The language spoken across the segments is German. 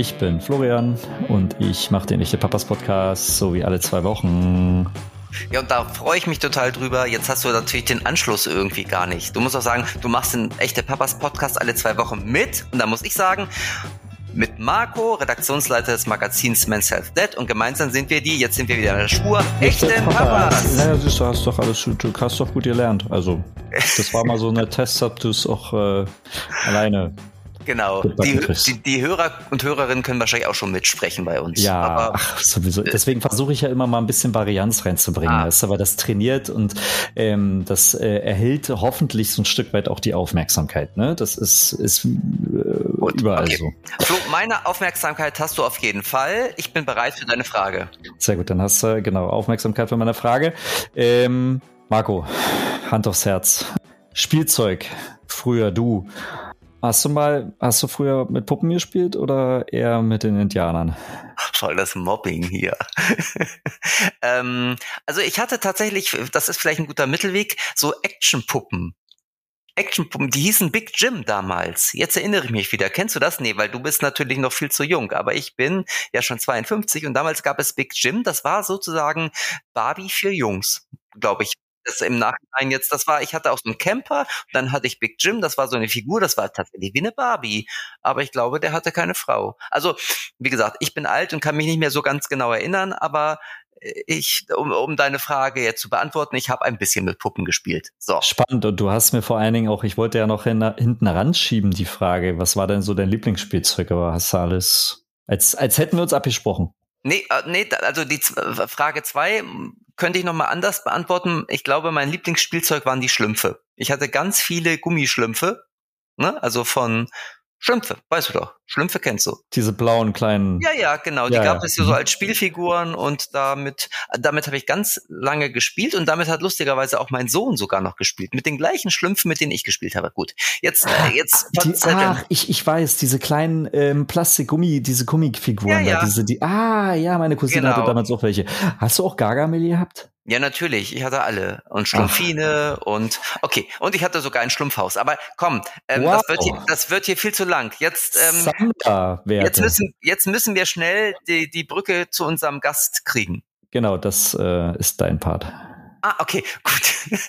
Ich bin Florian und ich mache den Echte Papas Podcast, so wie alle zwei Wochen. Ja, und da freue ich mich total drüber. Jetzt hast du natürlich den Anschluss irgendwie gar nicht. Du musst auch sagen, du machst den Echte Papas Podcast alle zwei Wochen mit. Und da muss ich sagen, mit Marco, Redaktionsleiter des Magazins Men's Health Dead und gemeinsam sind wir die, jetzt sind wir wieder in der Spur, echte Papas. Naja, du hast doch alles, du hast doch gut gelernt. Also, das war mal so eine Test, ob du es auch äh, alleine Genau. Die, die, die, Hörer und Hörerinnen können wahrscheinlich auch schon mitsprechen bei uns. Ja, aber, ach, sowieso. Deswegen versuche ich ja immer mal ein bisschen Varianz reinzubringen. Ah. Weißt, aber das trainiert und ähm, das äh, erhält hoffentlich so ein Stück weit auch die Aufmerksamkeit. Ne? Das ist, ist äh, überall okay. so. Flo, meine Aufmerksamkeit hast du auf jeden Fall. Ich bin bereit für deine Frage. Sehr gut, dann hast du genau Aufmerksamkeit für meine Frage. Ähm, Marco, Hand aufs Herz. Spielzeug, früher du. Hast du mal, hast du früher mit Puppen gespielt oder eher mit den Indianern? Voll das Mobbing hier. ähm, also ich hatte tatsächlich, das ist vielleicht ein guter Mittelweg, so Actionpuppen. Actionpuppen, die hießen Big Jim damals. Jetzt erinnere ich mich wieder. Kennst du das? Nee, weil du bist natürlich noch viel zu jung. Aber ich bin ja schon 52 und damals gab es Big Jim. Das war sozusagen Barbie für Jungs, glaube ich das im Nachhinein jetzt, das war, ich hatte auch so einen Camper, dann hatte ich Big Jim, das war so eine Figur, das war tatsächlich wie eine Barbie. Aber ich glaube, der hatte keine Frau. Also, wie gesagt, ich bin alt und kann mich nicht mehr so ganz genau erinnern, aber äh, ich, um, um deine Frage jetzt zu beantworten, ich habe ein bisschen mit Puppen gespielt. So. Spannend. Und du hast mir vor allen Dingen auch, ich wollte ja noch hin, hinten ranschieben, die Frage, was war denn so dein Lieblingsspielzeug? Aber hast du alles, als, als hätten wir uns abgesprochen. Nee, äh, nee, also die Frage zwei könnte ich nochmal anders beantworten. Ich glaube, mein Lieblingsspielzeug waren die Schlümpfe. Ich hatte ganz viele Gummischlümpfe, ne? also von Schlümpfe, weißt du doch. Schlümpfe kennst du. Diese blauen kleinen. Ja, ja, genau. Die ja, gab ja. es ja so mhm. als Spielfiguren und damit, damit habe ich ganz lange gespielt und damit hat lustigerweise auch mein Sohn sogar noch gespielt. Mit den gleichen Schlümpfen, mit denen ich gespielt habe. Gut. Jetzt, äh, jetzt. Die, ach, ich, ich weiß, diese kleinen ähm, Plastikgummi, diese Gummifiguren ja, ja. da, diese, die. Ah, ja, meine Cousine genau. hatte damals auch welche. Hast du auch Gargamel gehabt? Ja, natürlich. Ich hatte alle. Und Schlumpfine Ach. und okay. Und ich hatte sogar ein Schlumpfhaus. Aber komm, ähm, wow. das, wird hier, das wird hier viel zu lang. Jetzt, ähm, jetzt, müssen, jetzt müssen wir schnell die, die Brücke zu unserem Gast kriegen. Genau, das äh, ist dein Part. Ah, okay, gut.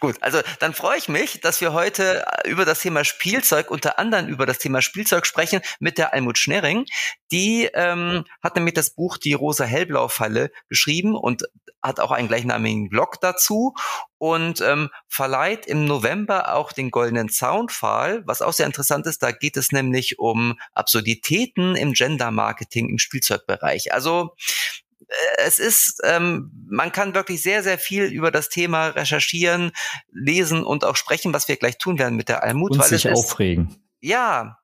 gut, also dann freue ich mich, dass wir heute äh, über das Thema Spielzeug, unter anderem über das Thema Spielzeug sprechen mit der Almut Schnerring. Die ähm, hat nämlich das Buch Die rosa-hellblau-Falle geschrieben und hat auch einen gleichnamigen Blog dazu und ähm, verleiht im November auch den Goldenen Soundfall, was auch sehr interessant ist. Da geht es nämlich um Absurditäten im Gender-Marketing im Spielzeugbereich. Also es ist, ähm, man kann wirklich sehr, sehr viel über das Thema recherchieren, lesen und auch sprechen, was wir gleich tun werden mit der Almut. Und sich aufregen. Ist, ja,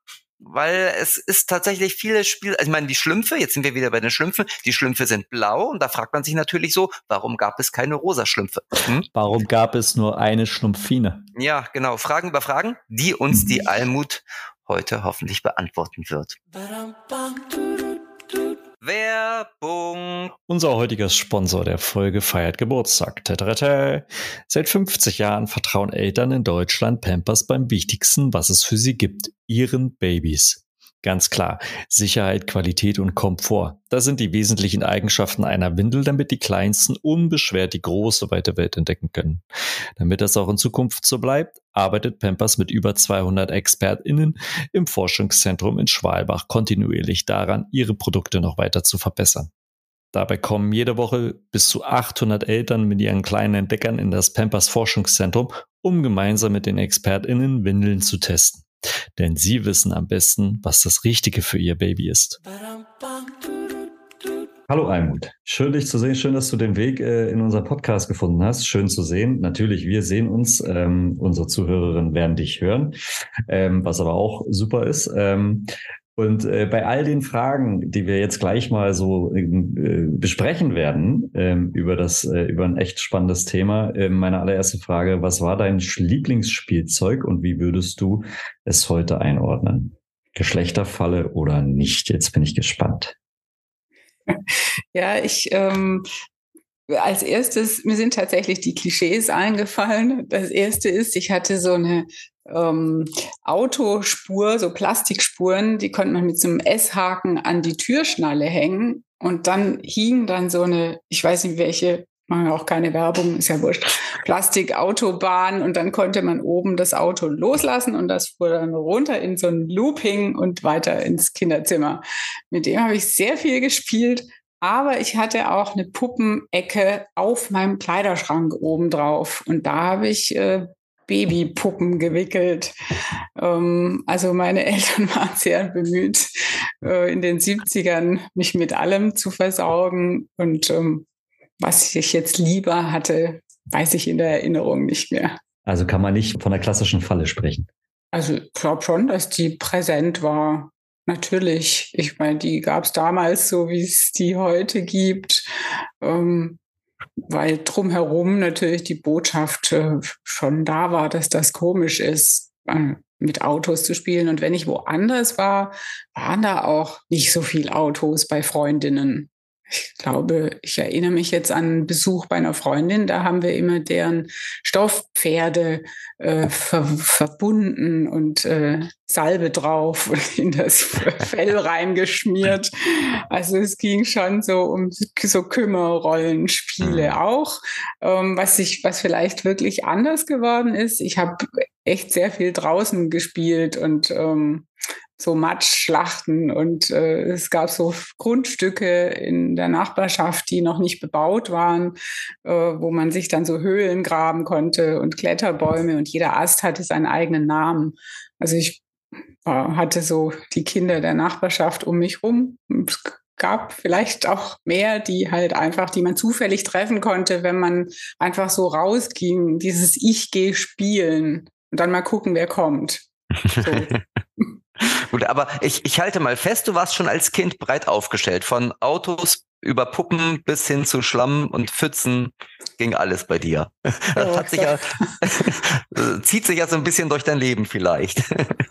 weil es ist tatsächlich viele Spiele, also ich meine, die Schlümpfe, jetzt sind wir wieder bei den Schlümpfen, die Schlümpfe sind blau und da fragt man sich natürlich so, warum gab es keine rosa Schlümpfe? Hm? Warum gab es nur eine Schlumpfine? Ja, genau, Fragen über Fragen, die uns die Almut heute hoffentlich beantworten wird. Werbung. Unser heutiger Sponsor der Folge feiert Geburtstag. Tatarata. Seit 50 Jahren vertrauen Eltern in Deutschland Pampers beim wichtigsten, was es für sie gibt, ihren Babys. Ganz klar, Sicherheit, Qualität und Komfort. Das sind die wesentlichen Eigenschaften einer Windel, damit die Kleinsten unbeschwert die große, weite Welt entdecken können. Damit das auch in Zukunft so bleibt, arbeitet Pampers mit über 200 ExpertInnen im Forschungszentrum in Schwalbach kontinuierlich daran, ihre Produkte noch weiter zu verbessern. Dabei kommen jede Woche bis zu 800 Eltern mit ihren kleinen Entdeckern in das Pampers Forschungszentrum, um gemeinsam mit den ExpertInnen Windeln zu testen. Denn sie wissen am besten, was das Richtige für ihr Baby ist. Hallo Almut, schön dich zu sehen, schön, dass du den Weg äh, in unser Podcast gefunden hast. Schön zu sehen. Natürlich, wir sehen uns, ähm, unsere Zuhörerinnen werden dich hören, ähm, was aber auch super ist. Ähm, und äh, bei all den Fragen, die wir jetzt gleich mal so äh, besprechen werden ähm, über das äh, über ein echt spannendes Thema, äh, meine allererste Frage: Was war dein Lieblingsspielzeug und wie würdest du es heute einordnen? Geschlechterfalle oder nicht? Jetzt bin ich gespannt. Ja, ich ähm, als erstes, mir sind tatsächlich die Klischees eingefallen. Das erste ist, ich hatte so eine ähm, Autospur, so Plastikspuren, die konnte man mit so einem S-Haken an die Türschnalle hängen. Und dann hing dann so eine, ich weiß nicht welche, machen auch keine Werbung, ist ja wurscht, Plastikautobahn und dann konnte man oben das Auto loslassen und das fuhr dann runter in so ein Looping und weiter ins Kinderzimmer. Mit dem habe ich sehr viel gespielt, aber ich hatte auch eine Puppenecke auf meinem Kleiderschrank oben drauf und da habe ich äh, Babypuppen gewickelt. Ähm, also meine Eltern waren sehr bemüht, äh, in den 70ern mich mit allem zu versorgen. Und ähm, was ich jetzt lieber hatte, weiß ich in der Erinnerung nicht mehr. Also kann man nicht von der klassischen Falle sprechen. Also ich glaube schon, dass die präsent war. Natürlich. Ich meine, die gab es damals so, wie es die heute gibt. Ähm, weil drumherum natürlich die Botschaft äh, schon da war, dass das komisch ist, äh, mit Autos zu spielen. Und wenn ich woanders war, waren da auch nicht so viel Autos bei Freundinnen. Ich glaube, ich erinnere mich jetzt an einen Besuch bei einer Freundin, da haben wir immer deren Stoffpferde äh, ver verbunden und äh, Salbe drauf und in das Fell reingeschmiert. Also es ging schon so um so Kümmerrollenspiele mhm. auch, ähm, was sich, was vielleicht wirklich anders geworden ist. Ich habe echt sehr viel draußen gespielt und ähm, so Matschschlachten und äh, es gab so Grundstücke in der Nachbarschaft, die noch nicht bebaut waren, äh, wo man sich dann so Höhlen graben konnte und Kletterbäume und jeder Ast hatte seinen eigenen Namen. Also ich äh, hatte so die Kinder der Nachbarschaft um mich rum. Es gab vielleicht auch mehr, die halt einfach, die man zufällig treffen konnte, wenn man einfach so rausging, dieses Ich gehe spielen und dann mal gucken, wer kommt. So. Gut, aber ich, ich halte mal fest, du warst schon als Kind breit aufgestellt. Von Autos über Puppen bis hin zu Schlamm und Pfützen ging alles bei dir. Das sich ja, zieht sich ja so ein bisschen durch dein Leben vielleicht.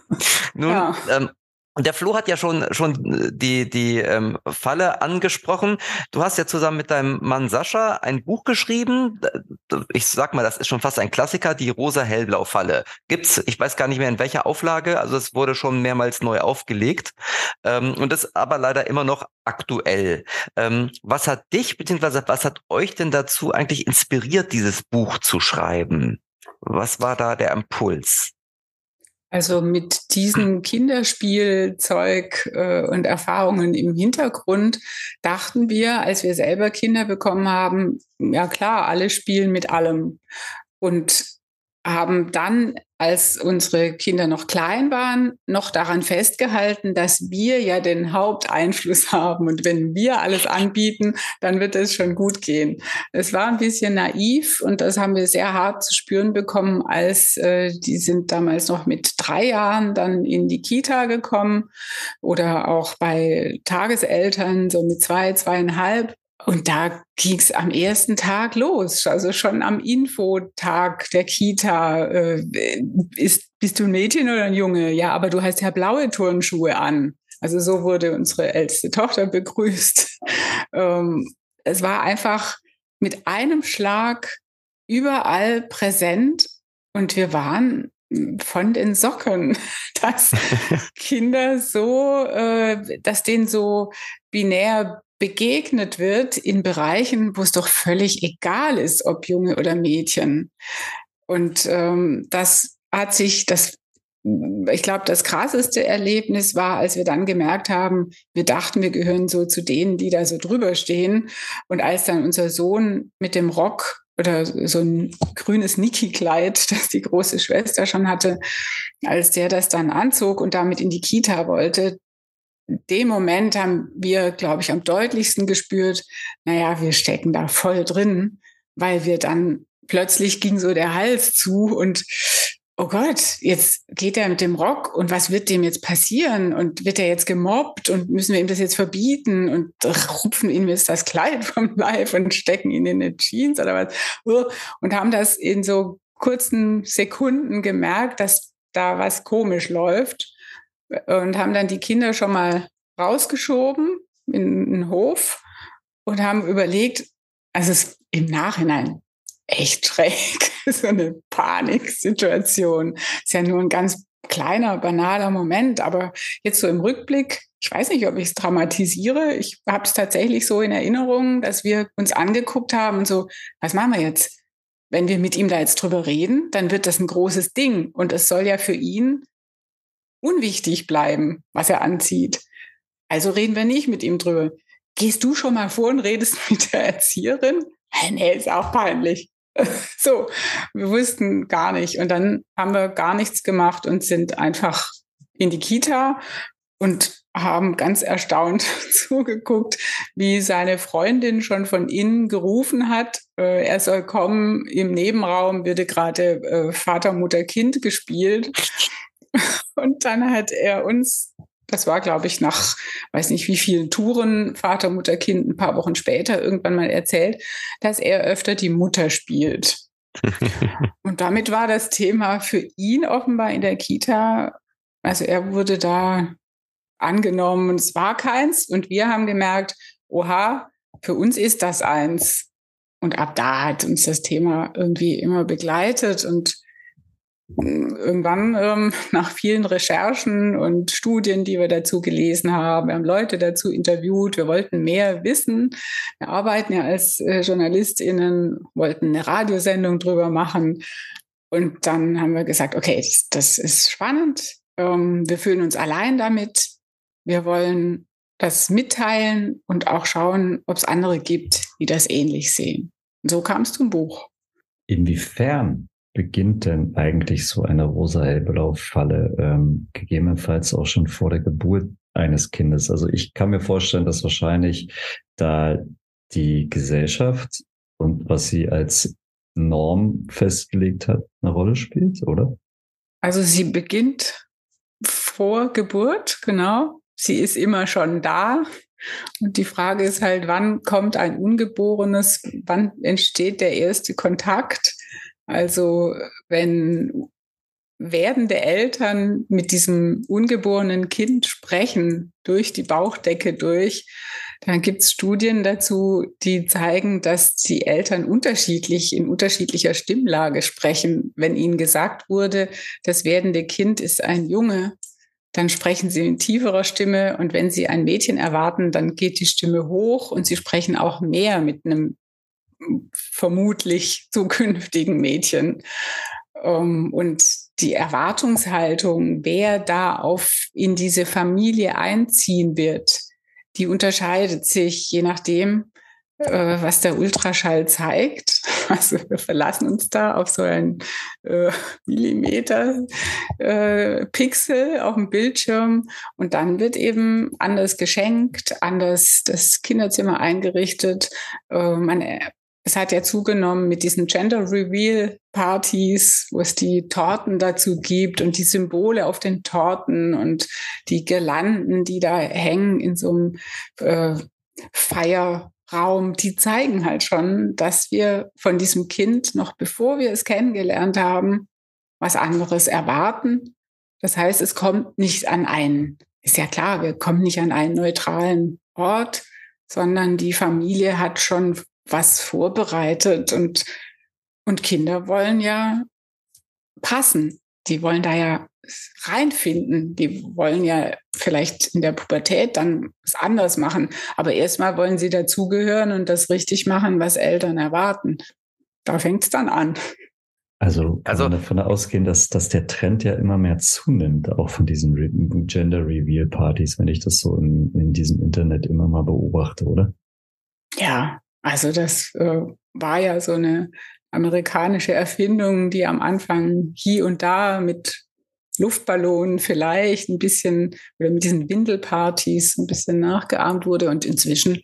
Nun, ja. ähm, und der Flo hat ja schon schon die die ähm, Falle angesprochen. Du hast ja zusammen mit deinem Mann Sascha ein Buch geschrieben. Ich sag mal, das ist schon fast ein Klassiker, die rosa hellblau Falle. Gibt's, ich weiß gar nicht mehr in welcher Auflage, also es wurde schon mehrmals neu aufgelegt ähm, und ist aber leider immer noch aktuell. Ähm, was hat dich beziehungsweise was hat euch denn dazu eigentlich inspiriert, dieses Buch zu schreiben? Was war da der Impuls? Also mit diesem Kinderspielzeug äh, und Erfahrungen im Hintergrund dachten wir, als wir selber Kinder bekommen haben, ja klar, alle spielen mit allem. Und haben dann, als unsere Kinder noch klein waren, noch daran festgehalten, dass wir ja den Haupteinfluss haben. Und wenn wir alles anbieten, dann wird es schon gut gehen. Es war ein bisschen naiv und das haben wir sehr hart zu spüren bekommen, als äh, die sind damals noch mit drei Jahren dann in die Kita gekommen oder auch bei Tageseltern so mit zwei, zweieinhalb und da ging es am ersten Tag los, also schon am Infotag der Kita. Äh, ist, bist du ein Mädchen oder ein Junge? Ja, aber du hast ja blaue Turnschuhe an. Also so wurde unsere älteste Tochter begrüßt. Ähm, es war einfach mit einem Schlag überall präsent und wir waren von den Socken, dass Kinder so, äh, dass denen so binär begegnet wird in Bereichen, wo es doch völlig egal ist, ob Junge oder Mädchen. Und ähm, das hat sich, das, ich glaube, das krasseste Erlebnis war, als wir dann gemerkt haben, wir dachten, wir gehören so zu denen, die da so drüber stehen. Und als dann unser Sohn mit dem Rock oder so ein grünes Niki-Kleid, das die große Schwester schon hatte, als der das dann anzog und damit in die Kita wollte, dem Moment haben wir, glaube ich, am deutlichsten gespürt, naja, wir stecken da voll drin, weil wir dann plötzlich ging so der Hals zu und oh Gott, jetzt geht er mit dem Rock und was wird dem jetzt passieren? Und wird er jetzt gemobbt und müssen wir ihm das jetzt verbieten und rupfen ihm jetzt das Kleid vom Leib und stecken ihn in eine Jeans oder was? Und haben das in so kurzen Sekunden gemerkt, dass da was komisch läuft und haben dann die Kinder schon mal rausgeschoben in den Hof und haben überlegt, also es im Nachhinein echt schräg, so eine Paniksituation. Ist ja nur ein ganz kleiner, banaler Moment, aber jetzt so im Rückblick, ich weiß nicht, ob ich es dramatisiere. Ich habe es tatsächlich so in Erinnerung, dass wir uns angeguckt haben und so, was machen wir jetzt? Wenn wir mit ihm da jetzt drüber reden, dann wird das ein großes Ding und es soll ja für ihn unwichtig bleiben, was er anzieht. Also reden wir nicht mit ihm drüber. Gehst du schon mal vor und redest mit der Erzieherin? Nee, ist auch peinlich. So, wir wussten gar nicht. Und dann haben wir gar nichts gemacht und sind einfach in die Kita und haben ganz erstaunt zugeguckt, wie seine Freundin schon von innen gerufen hat, äh, er soll kommen. Im Nebenraum würde gerade äh, Vater, Mutter, Kind gespielt. Und dann hat er uns, das war, glaube ich, nach, weiß nicht wie vielen Touren, Vater, Mutter, Kind, ein paar Wochen später irgendwann mal erzählt, dass er öfter die Mutter spielt. Und damit war das Thema für ihn offenbar in der Kita, also er wurde da angenommen und es war keins. Und wir haben gemerkt, oha, für uns ist das eins. Und ab da hat uns das Thema irgendwie immer begleitet und irgendwann ähm, nach vielen Recherchen und Studien, die wir dazu gelesen haben, wir haben Leute dazu interviewt, wir wollten mehr wissen. Wir arbeiten ja als äh, JournalistInnen, wollten eine Radiosendung drüber machen. Und dann haben wir gesagt, okay, das, das ist spannend. Ähm, wir fühlen uns allein damit. Wir wollen das mitteilen und auch schauen, ob es andere gibt, die das ähnlich sehen. Und so kam es zum Buch. Inwiefern beginnt denn eigentlich so eine rosa-hellblau-Falle, ähm, gegebenenfalls auch schon vor der Geburt eines Kindes? Also ich kann mir vorstellen, dass wahrscheinlich da die Gesellschaft und was sie als Norm festgelegt hat, eine Rolle spielt, oder? Also sie beginnt vor Geburt, genau. Sie ist immer schon da. Und die Frage ist halt, wann kommt ein Ungeborenes, wann entsteht der erste Kontakt? Also wenn werdende Eltern mit diesem ungeborenen Kind sprechen, durch die Bauchdecke durch, dann gibt es Studien dazu, die zeigen, dass die Eltern unterschiedlich in unterschiedlicher Stimmlage sprechen. Wenn ihnen gesagt wurde, das werdende Kind ist ein Junge, dann sprechen sie in tieferer Stimme und wenn sie ein Mädchen erwarten, dann geht die Stimme hoch und sie sprechen auch mehr mit einem vermutlich zukünftigen Mädchen. Ähm, und die Erwartungshaltung, wer da auf in diese Familie einziehen wird, die unterscheidet sich je nachdem, äh, was der Ultraschall zeigt. Also wir verlassen uns da auf so einen äh, Millimeter äh, Pixel auf dem Bildschirm und dann wird eben anders geschenkt, anders das Kinderzimmer eingerichtet. Äh, man es hat ja zugenommen mit diesen Gender Reveal Partys, wo es die Torten dazu gibt und die Symbole auf den Torten und die Girlanden, die da hängen in so einem äh, Feierraum, die zeigen halt schon, dass wir von diesem Kind noch bevor wir es kennengelernt haben, was anderes erwarten. Das heißt, es kommt nicht an einen, ist ja klar, wir kommen nicht an einen neutralen Ort, sondern die Familie hat schon was vorbereitet und, und Kinder wollen ja passen. Die wollen da ja reinfinden. Die wollen ja vielleicht in der Pubertät dann was anderes machen. Aber erstmal wollen sie dazugehören und das richtig machen, was Eltern erwarten. Da fängt es dann an. Also kann also, man davon ausgehen, dass, dass der Trend ja immer mehr zunimmt, auch von diesen Re Gender Reveal Partys, wenn ich das so in, in diesem Internet immer mal beobachte, oder? Ja, also das äh, war ja so eine amerikanische Erfindung, die am Anfang hier und da mit Luftballonen vielleicht ein bisschen oder mit diesen Windelpartys ein bisschen nachgeahmt wurde und inzwischen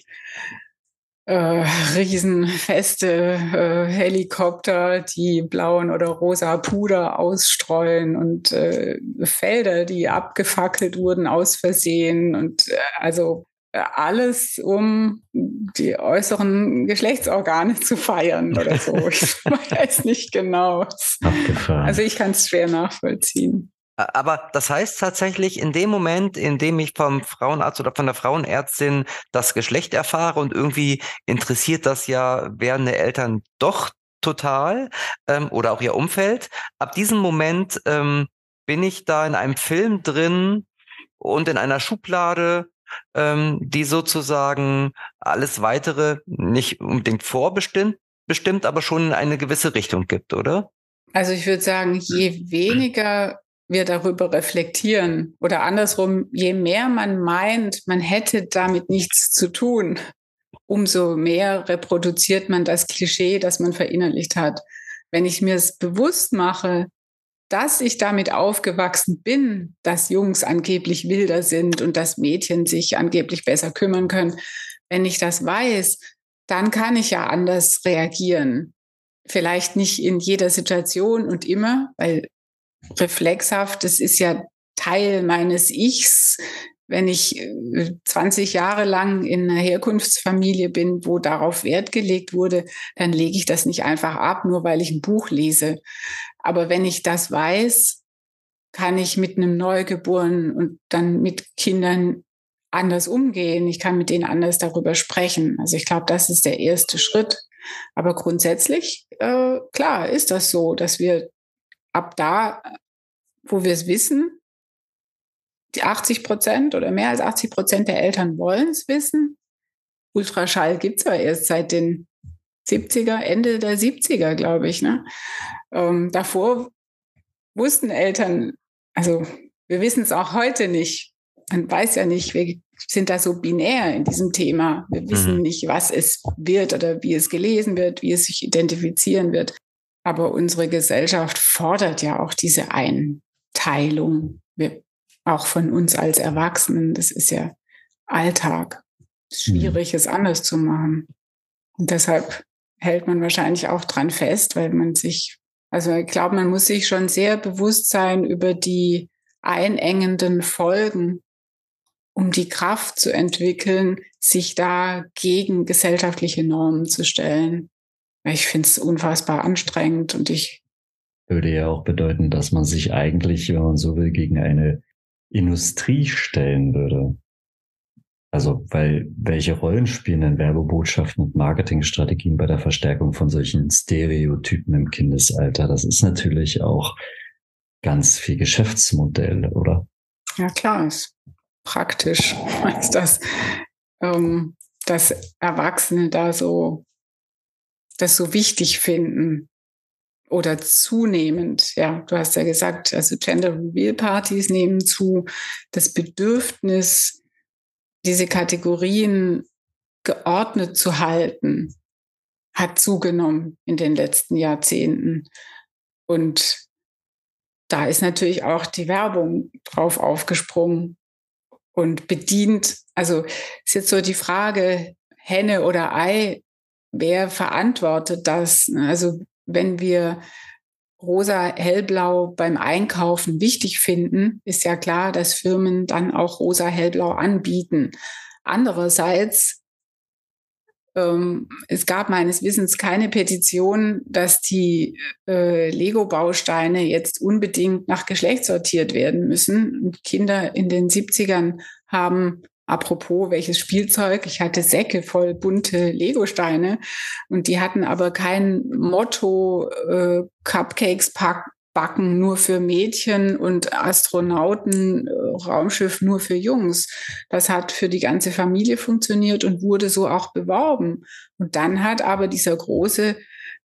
äh, Riesenfeste äh, Helikopter, die blauen oder rosa Puder ausstreuen und äh, Felder, die abgefackelt wurden aus Versehen und äh, also alles, um die äußeren Geschlechtsorgane zu feiern oder so. Ich weiß nicht genau. Abgefahren. Also ich kann es schwer nachvollziehen. Aber das heißt tatsächlich, in dem Moment, in dem ich vom Frauenarzt oder von der Frauenärztin das Geschlecht erfahre und irgendwie interessiert das ja werdende Eltern doch total ähm, oder auch ihr Umfeld. Ab diesem Moment ähm, bin ich da in einem Film drin und in einer Schublade, ähm, die sozusagen alles weitere nicht unbedingt vorbestimmt, bestimmt, aber schon in eine gewisse Richtung gibt, oder? Also ich würde sagen, je weniger wir darüber reflektieren oder andersrum, je mehr man meint, man hätte damit nichts zu tun, umso mehr reproduziert man das Klischee, das man verinnerlicht hat. Wenn ich mir es bewusst mache, dass ich damit aufgewachsen bin, dass Jungs angeblich wilder sind und dass Mädchen sich angeblich besser kümmern können, wenn ich das weiß, dann kann ich ja anders reagieren. Vielleicht nicht in jeder Situation und immer, weil reflexhaft, das ist ja Teil meines Ichs. Wenn ich 20 äh, Jahre lang in einer Herkunftsfamilie bin, wo darauf Wert gelegt wurde, dann lege ich das nicht einfach ab, nur weil ich ein Buch lese. Aber wenn ich das weiß, kann ich mit einem Neugeborenen und dann mit Kindern anders umgehen. Ich kann mit denen anders darüber sprechen. Also ich glaube, das ist der erste Schritt. Aber grundsätzlich, äh, klar, ist das so, dass wir ab da, wo wir es wissen, die 80 Prozent oder mehr als 80 Prozent der Eltern wollen es wissen. Ultraschall gibt es aber erst seit den 70er, Ende der 70er, glaube ich. Ne? Ähm, davor wussten Eltern, also wir wissen es auch heute nicht. Man weiß ja nicht, wir sind da so binär in diesem Thema. Wir wissen mhm. nicht, was es wird oder wie es gelesen wird, wie es sich identifizieren wird. Aber unsere Gesellschaft fordert ja auch diese Einteilung. Wir, auch von uns als Erwachsenen. Das ist ja Alltag. Schwierig, mhm. es anders zu machen. Und deshalb hält man wahrscheinlich auch dran fest, weil man sich, also ich glaube, man muss sich schon sehr bewusst sein über die einengenden Folgen, um die Kraft zu entwickeln, sich da gegen gesellschaftliche Normen zu stellen. Ich finde es unfassbar anstrengend und ich würde ja auch bedeuten, dass man sich eigentlich, wenn man so will, gegen eine Industrie stellen würde. Also, weil welche Rollen spielen denn Werbebotschaften und Marketingstrategien bei der Verstärkung von solchen Stereotypen im Kindesalter? Das ist natürlich auch ganz viel Geschäftsmodell, oder? Ja, klar, ist praktisch, ist das, ähm, dass Erwachsene da so das so wichtig finden oder zunehmend, ja, du hast ja gesagt, also Gender Reveal Partys nehmen zu, das Bedürfnis diese Kategorien geordnet zu halten, hat zugenommen in den letzten Jahrzehnten. Und da ist natürlich auch die Werbung drauf aufgesprungen und bedient. Also ist jetzt so die Frage, Henne oder Ei, wer verantwortet das? Also wenn wir rosa, hellblau beim Einkaufen wichtig finden, ist ja klar, dass Firmen dann auch rosa, hellblau anbieten. Andererseits, ähm, es gab meines Wissens keine Petition, dass die äh, Lego-Bausteine jetzt unbedingt nach Geschlecht sortiert werden müssen. Und Kinder in den 70ern haben Apropos, welches Spielzeug? Ich hatte Säcke voll bunte Lego-Steine und die hatten aber kein Motto äh, Cupcakes backen nur für Mädchen und Astronauten äh, Raumschiff nur für Jungs. Das hat für die ganze Familie funktioniert und wurde so auch beworben. Und dann hat aber dieser große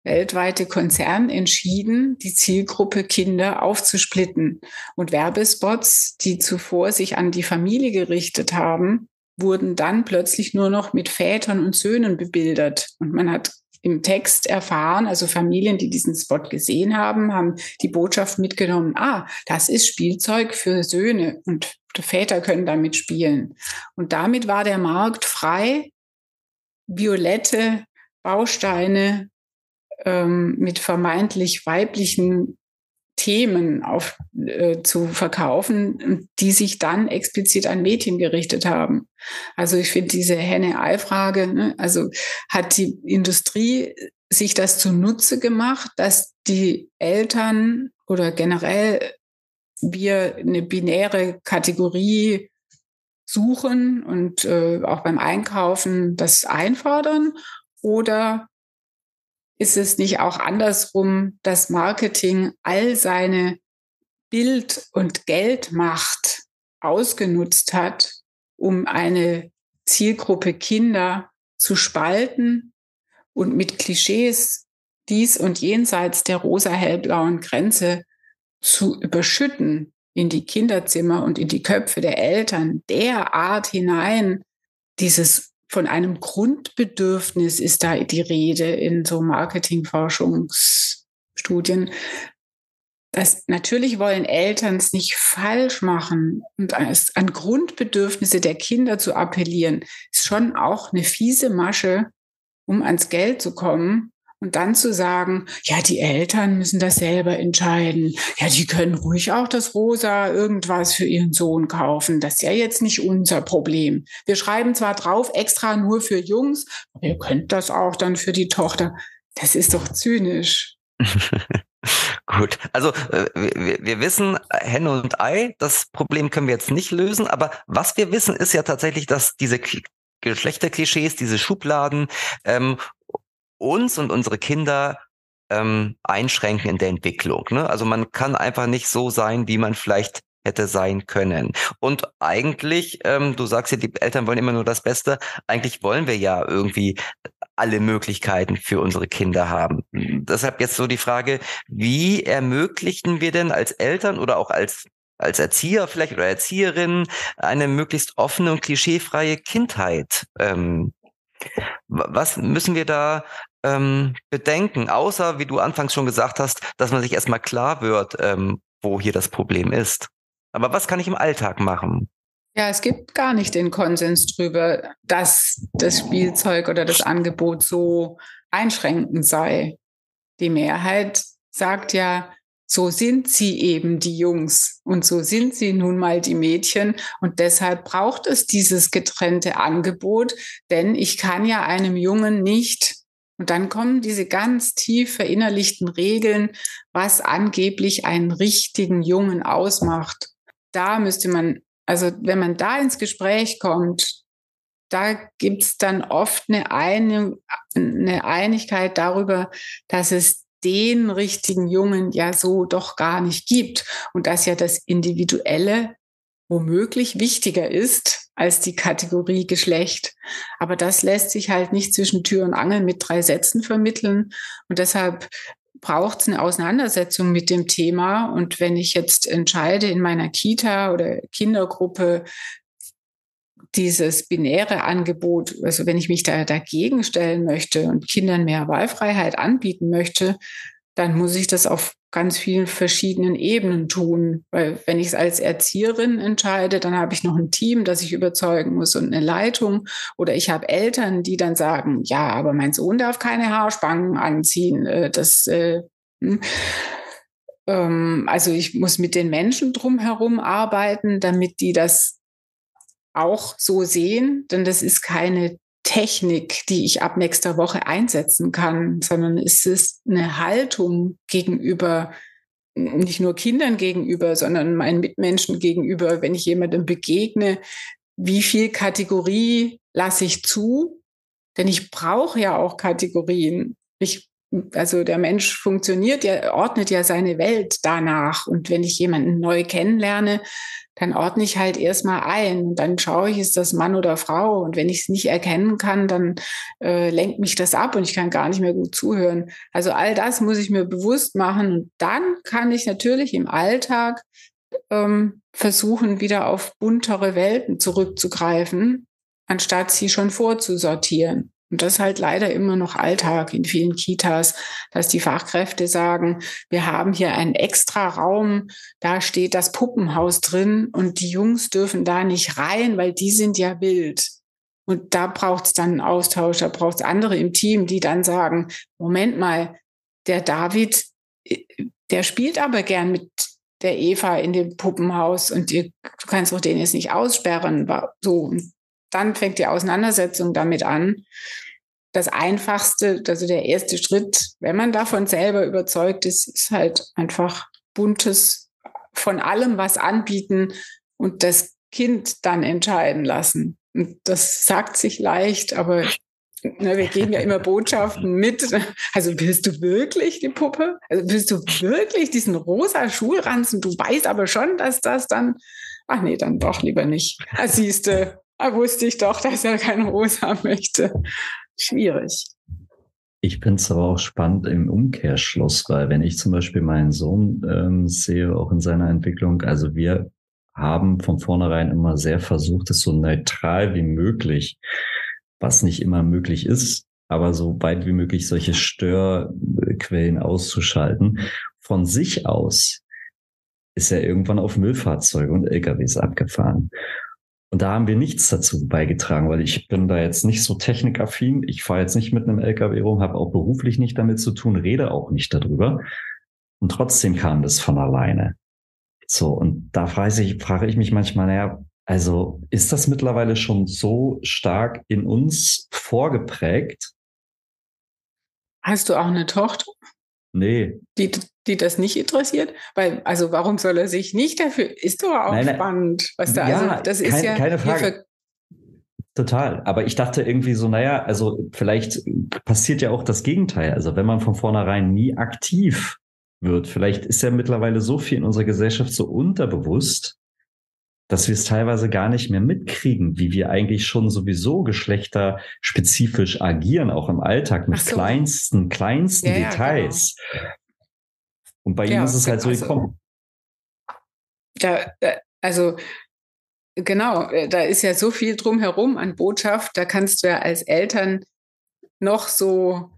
weltweite Konzern entschieden, die Zielgruppe Kinder aufzusplitten. Und Werbespots, die zuvor sich an die Familie gerichtet haben, wurden dann plötzlich nur noch mit Vätern und Söhnen bebildert. Und man hat im Text erfahren, also Familien, die diesen Spot gesehen haben, haben die Botschaft mitgenommen, ah, das ist Spielzeug für Söhne und Väter können damit spielen. Und damit war der Markt frei, violette Bausteine ähm, mit vermeintlich weiblichen Themen auf, äh, zu verkaufen, die sich dann explizit an Mädchen gerichtet haben. Also ich finde diese Henne-Ei-Frage, ne, also hat die Industrie sich das zunutze gemacht, dass die Eltern oder generell wir eine binäre Kategorie suchen und äh, auch beim Einkaufen das einfordern? Oder ist es nicht auch andersrum, dass Marketing all seine Bild- und Geldmacht ausgenutzt hat, um eine Zielgruppe Kinder zu spalten und mit Klischees dies und jenseits der rosa-hellblauen Grenze zu überschütten in die Kinderzimmer und in die Köpfe der Eltern derart hinein, dieses von einem Grundbedürfnis ist da die Rede in so Marketingforschungsstudien. Das, natürlich wollen Eltern es nicht falsch machen und an Grundbedürfnisse der Kinder zu appellieren, ist schon auch eine fiese Masche, um ans Geld zu kommen. Und dann zu sagen, ja, die Eltern müssen das selber entscheiden. Ja, die können ruhig auch das Rosa irgendwas für ihren Sohn kaufen. Das ist ja jetzt nicht unser Problem. Wir schreiben zwar drauf extra nur für Jungs, aber ihr könnt das auch dann für die Tochter. Das ist doch zynisch. Gut, also äh, wir, wir wissen, Henne und Ei, das Problem können wir jetzt nicht lösen, aber was wir wissen, ist ja tatsächlich, dass diese Geschlechterklischees, diese Schubladen ähm, uns und unsere Kinder ähm, einschränken in der Entwicklung. Ne? Also man kann einfach nicht so sein, wie man vielleicht hätte sein können. Und eigentlich, ähm, du sagst ja, die Eltern wollen immer nur das Beste. Eigentlich wollen wir ja irgendwie alle Möglichkeiten für unsere Kinder haben. Deshalb jetzt so die Frage, wie ermöglichen wir denn als Eltern oder auch als als Erzieher vielleicht oder Erzieherin eine möglichst offene und klischeefreie Kindheit? Ähm, was müssen wir da ähm, bedenken, außer, wie du anfangs schon gesagt hast, dass man sich erstmal klar wird, ähm, wo hier das Problem ist. Aber was kann ich im Alltag machen? Ja, es gibt gar nicht den Konsens darüber, dass das Spielzeug oder das Angebot so einschränkend sei. Die Mehrheit sagt ja, so sind sie eben die Jungs und so sind sie nun mal die Mädchen und deshalb braucht es dieses getrennte Angebot, denn ich kann ja einem Jungen nicht und dann kommen diese ganz tief verinnerlichten Regeln, was angeblich einen richtigen Jungen ausmacht. Da müsste man, also wenn man da ins Gespräch kommt, da gibt's dann oft eine, eine, eine Einigkeit darüber, dass es den richtigen Jungen ja so doch gar nicht gibt und dass ja das Individuelle womöglich wichtiger ist als die Kategorie Geschlecht. Aber das lässt sich halt nicht zwischen Tür und Angel mit drei Sätzen vermitteln. Und deshalb braucht es eine Auseinandersetzung mit dem Thema. Und wenn ich jetzt entscheide in meiner Kita oder Kindergruppe, dieses binäre Angebot, also wenn ich mich da dagegen stellen möchte und Kindern mehr Wahlfreiheit anbieten möchte, dann muss ich das auf ganz vielen verschiedenen Ebenen tun. Weil wenn ich es als Erzieherin entscheide, dann habe ich noch ein Team, das ich überzeugen muss und eine Leitung. Oder ich habe Eltern, die dann sagen, ja, aber mein Sohn darf keine Haarspangen anziehen. Äh, das, äh, hm. ähm, also ich muss mit den Menschen drumherum arbeiten, damit die das auch so sehen, denn das ist keine Technik, die ich ab nächster Woche einsetzen kann, sondern es ist eine Haltung gegenüber nicht nur Kindern gegenüber, sondern meinen Mitmenschen gegenüber, wenn ich jemandem begegne, wie viel Kategorie lasse ich zu? Denn ich brauche ja auch Kategorien. Ich, also der Mensch funktioniert ja, ordnet ja seine Welt danach. Und wenn ich jemanden neu kennenlerne, dann ordne ich halt erstmal ein. Dann schaue ich, ist das Mann oder Frau. Und wenn ich es nicht erkennen kann, dann äh, lenkt mich das ab und ich kann gar nicht mehr gut zuhören. Also all das muss ich mir bewusst machen. Und dann kann ich natürlich im Alltag ähm, versuchen, wieder auf buntere Welten zurückzugreifen, anstatt sie schon vorzusortieren. Und das ist halt leider immer noch Alltag in vielen Kitas, dass die Fachkräfte sagen, wir haben hier einen extra Raum, da steht das Puppenhaus drin und die Jungs dürfen da nicht rein, weil die sind ja wild. Und da braucht es dann einen Austausch, da braucht es andere im Team, die dann sagen, Moment mal, der David, äh, der spielt aber gern mit der Eva in dem Puppenhaus und du kannst doch den jetzt nicht aussperren. So, dann fängt die Auseinandersetzung damit an. Das Einfachste, also der erste Schritt, wenn man davon selber überzeugt ist, ist halt einfach buntes von allem was anbieten und das Kind dann entscheiden lassen. Und das sagt sich leicht, aber Ne, wir geben ja immer Botschaften mit. Also bist du wirklich die Puppe? Also bist du wirklich diesen rosa Schulranzen? Du weißt aber schon, dass das dann. Ach nee, dann doch lieber nicht. Ah, siehst du, da wusste ich doch, dass er kein rosa möchte. Schwierig. Ich finde es aber auch spannend im Umkehrschluss, weil wenn ich zum Beispiel meinen Sohn ähm, sehe, auch in seiner Entwicklung, also wir haben von vornherein immer sehr versucht, es so neutral wie möglich was nicht immer möglich ist, aber so weit wie möglich solche Störquellen auszuschalten. Von sich aus ist er irgendwann auf Müllfahrzeuge und LKWs abgefahren. Und da haben wir nichts dazu beigetragen, weil ich bin da jetzt nicht so technikaffin. Ich fahre jetzt nicht mit einem LKW rum, habe auch beruflich nicht damit zu tun, rede auch nicht darüber. Und trotzdem kam das von alleine. So, und da frage ich, frage ich mich manchmal, naja, also ist das mittlerweile schon so stark in uns vorgeprägt? Hast du auch eine Tochter? Nee. Die, die das nicht interessiert? Weil, also warum soll er sich nicht dafür? Ist doch auch nein, nein. spannend, was da, ja, also das ist kein, ja. Keine Frage. Total. Aber ich dachte irgendwie so, naja, also vielleicht passiert ja auch das Gegenteil. Also wenn man von vornherein nie aktiv wird, vielleicht ist ja mittlerweile so viel in unserer Gesellschaft so unterbewusst, dass wir es teilweise gar nicht mehr mitkriegen, wie wir eigentlich schon sowieso geschlechterspezifisch agieren, auch im Alltag mit so. kleinsten, kleinsten ja, Details. Genau. Und bei ja, ihm ist es halt so also, gekommen. Da, also genau, äh, da ist ja so viel drumherum an Botschaft, da kannst du ja als Eltern noch so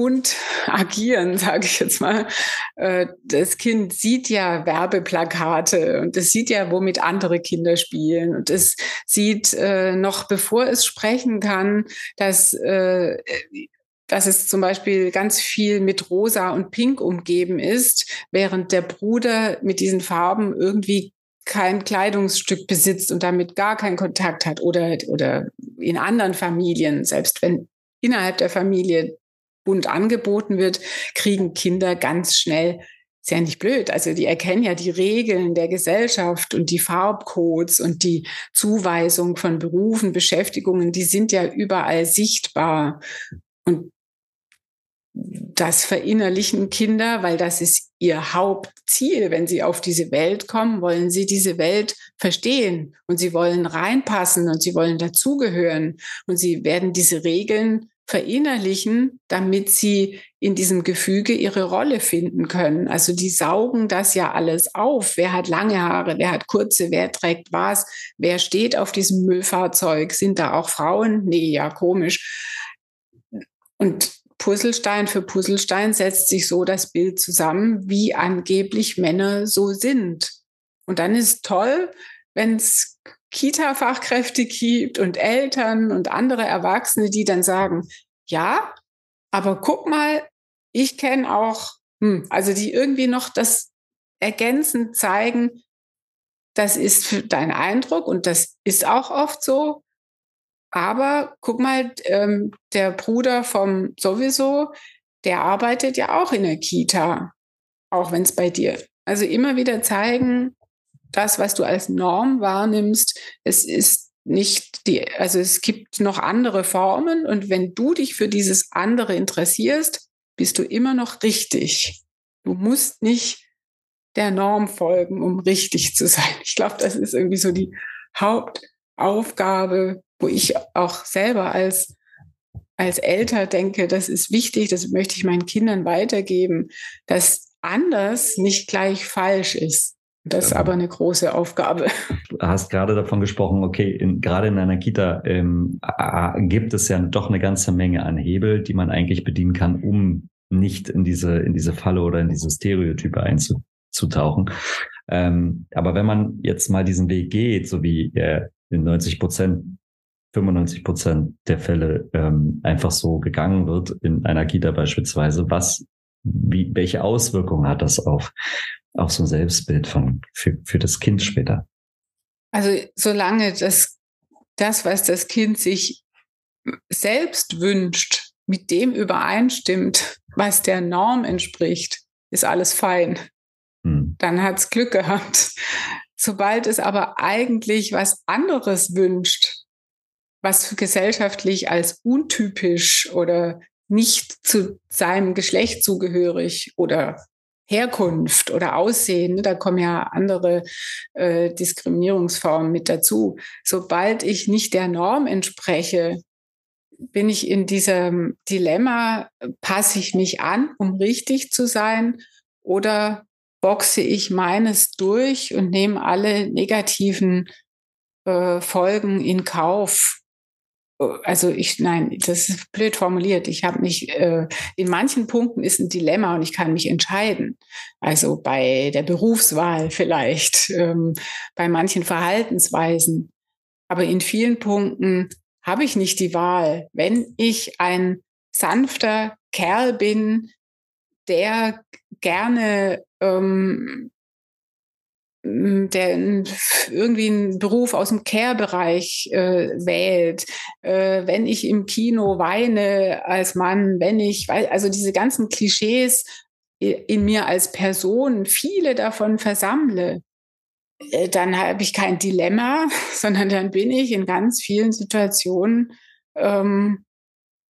bunt agieren, sage ich jetzt mal. Äh, das Kind sieht ja Werbeplakate und es sieht ja, womit andere Kinder spielen und es sieht äh, noch, bevor es sprechen kann, dass äh, dass es zum Beispiel ganz viel mit Rosa und Pink umgeben ist, während der Bruder mit diesen Farben irgendwie kein Kleidungsstück besitzt und damit gar keinen Kontakt hat oder, oder in anderen Familien, selbst wenn innerhalb der Familie bunt angeboten wird, kriegen Kinder ganz schnell ist ja nicht blöd. Also die erkennen ja die Regeln der Gesellschaft und die Farbcodes und die Zuweisung von Berufen, Beschäftigungen, die sind ja überall sichtbar. Und das verinnerlichen Kinder, weil das ist ihr Hauptziel. Wenn sie auf diese Welt kommen, wollen sie diese Welt verstehen und sie wollen reinpassen und sie wollen dazugehören und sie werden diese Regeln verinnerlichen, damit sie in diesem Gefüge ihre Rolle finden können. Also die saugen das ja alles auf. Wer hat lange Haare, wer hat kurze, wer trägt was, wer steht auf diesem Müllfahrzeug? Sind da auch Frauen? Nee, ja, komisch. Und Puzzlestein für Puzzlestein setzt sich so das Bild zusammen, wie angeblich Männer so sind. Und dann ist toll, wenn es Kita-Fachkräfte gibt und Eltern und andere Erwachsene, die dann sagen, ja, aber guck mal, ich kenne auch, hm, also die irgendwie noch das ergänzend zeigen, das ist dein Eindruck und das ist auch oft so. Aber guck mal, ähm, der Bruder vom sowieso, der arbeitet ja auch in der Kita, auch wenn es bei dir. Also immer wieder zeigen, das, was du als Norm wahrnimmst, es ist nicht die, also es gibt noch andere Formen und wenn du dich für dieses andere interessierst, bist du immer noch richtig. Du musst nicht der Norm folgen, um richtig zu sein. Ich glaube, das ist irgendwie so die Hauptaufgabe, wo ich auch selber als als Elter denke, das ist wichtig, das möchte ich meinen Kindern weitergeben, dass anders nicht gleich falsch ist. Das ist aber eine große Aufgabe. Du hast gerade davon gesprochen, okay, in, gerade in einer Kita ähm, gibt es ja doch eine ganze Menge an Hebel, die man eigentlich bedienen kann, um nicht in diese, in diese Falle oder in diese Stereotype einzutauchen. Ähm, aber wenn man jetzt mal diesen Weg geht, so wie äh, in 90 Prozent 95 Prozent der Fälle ähm, einfach so gegangen wird in einer Kita beispielsweise, was, wie, welche Auswirkungen hat das auf auch so ein Selbstbild von, für, für das Kind später. Also solange das, das, was das Kind sich selbst wünscht, mit dem übereinstimmt, was der Norm entspricht, ist alles fein. Hm. Dann hat es Glück gehabt. Sobald es aber eigentlich was anderes wünscht, was gesellschaftlich als untypisch oder nicht zu seinem Geschlecht zugehörig oder Herkunft oder Aussehen, ne, da kommen ja andere äh, Diskriminierungsformen mit dazu. Sobald ich nicht der Norm entspreche, bin ich in diesem Dilemma, passe ich mich an, um richtig zu sein oder boxe ich meines durch und nehme alle negativen äh, Folgen in Kauf. Also ich, nein, das ist blöd formuliert. Ich habe mich, äh, in manchen Punkten ist ein Dilemma und ich kann mich entscheiden. Also bei der Berufswahl vielleicht, ähm, bei manchen Verhaltensweisen. Aber in vielen Punkten habe ich nicht die Wahl. Wenn ich ein sanfter Kerl bin, der gerne ähm, der irgendwie einen Beruf aus dem Care-Bereich äh, wählt, äh, wenn ich im Kino weine als Mann, wenn ich, also diese ganzen Klischees in mir als Person, viele davon versammle, äh, dann habe ich kein Dilemma, sondern dann bin ich in ganz vielen Situationen ähm,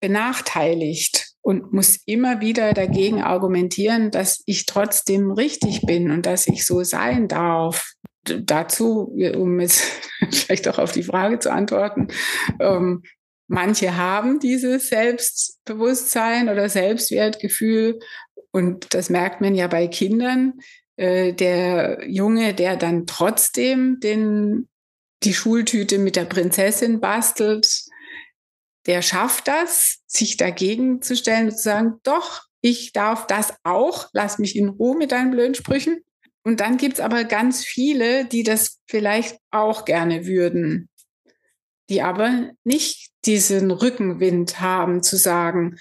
benachteiligt und muss immer wieder dagegen argumentieren, dass ich trotzdem richtig bin und dass ich so sein darf. Dazu, um jetzt vielleicht auch auf die Frage zu antworten, ähm, manche haben dieses Selbstbewusstsein oder Selbstwertgefühl und das merkt man ja bei Kindern. Äh, der Junge, der dann trotzdem den, die Schultüte mit der Prinzessin bastelt, der schafft das, sich dagegen zu stellen und zu sagen, doch, ich darf das auch, lass mich in Ruhe mit deinen blöden Sprüchen. Und dann gibt's aber ganz viele, die das vielleicht auch gerne würden, die aber nicht diesen Rückenwind haben zu sagen,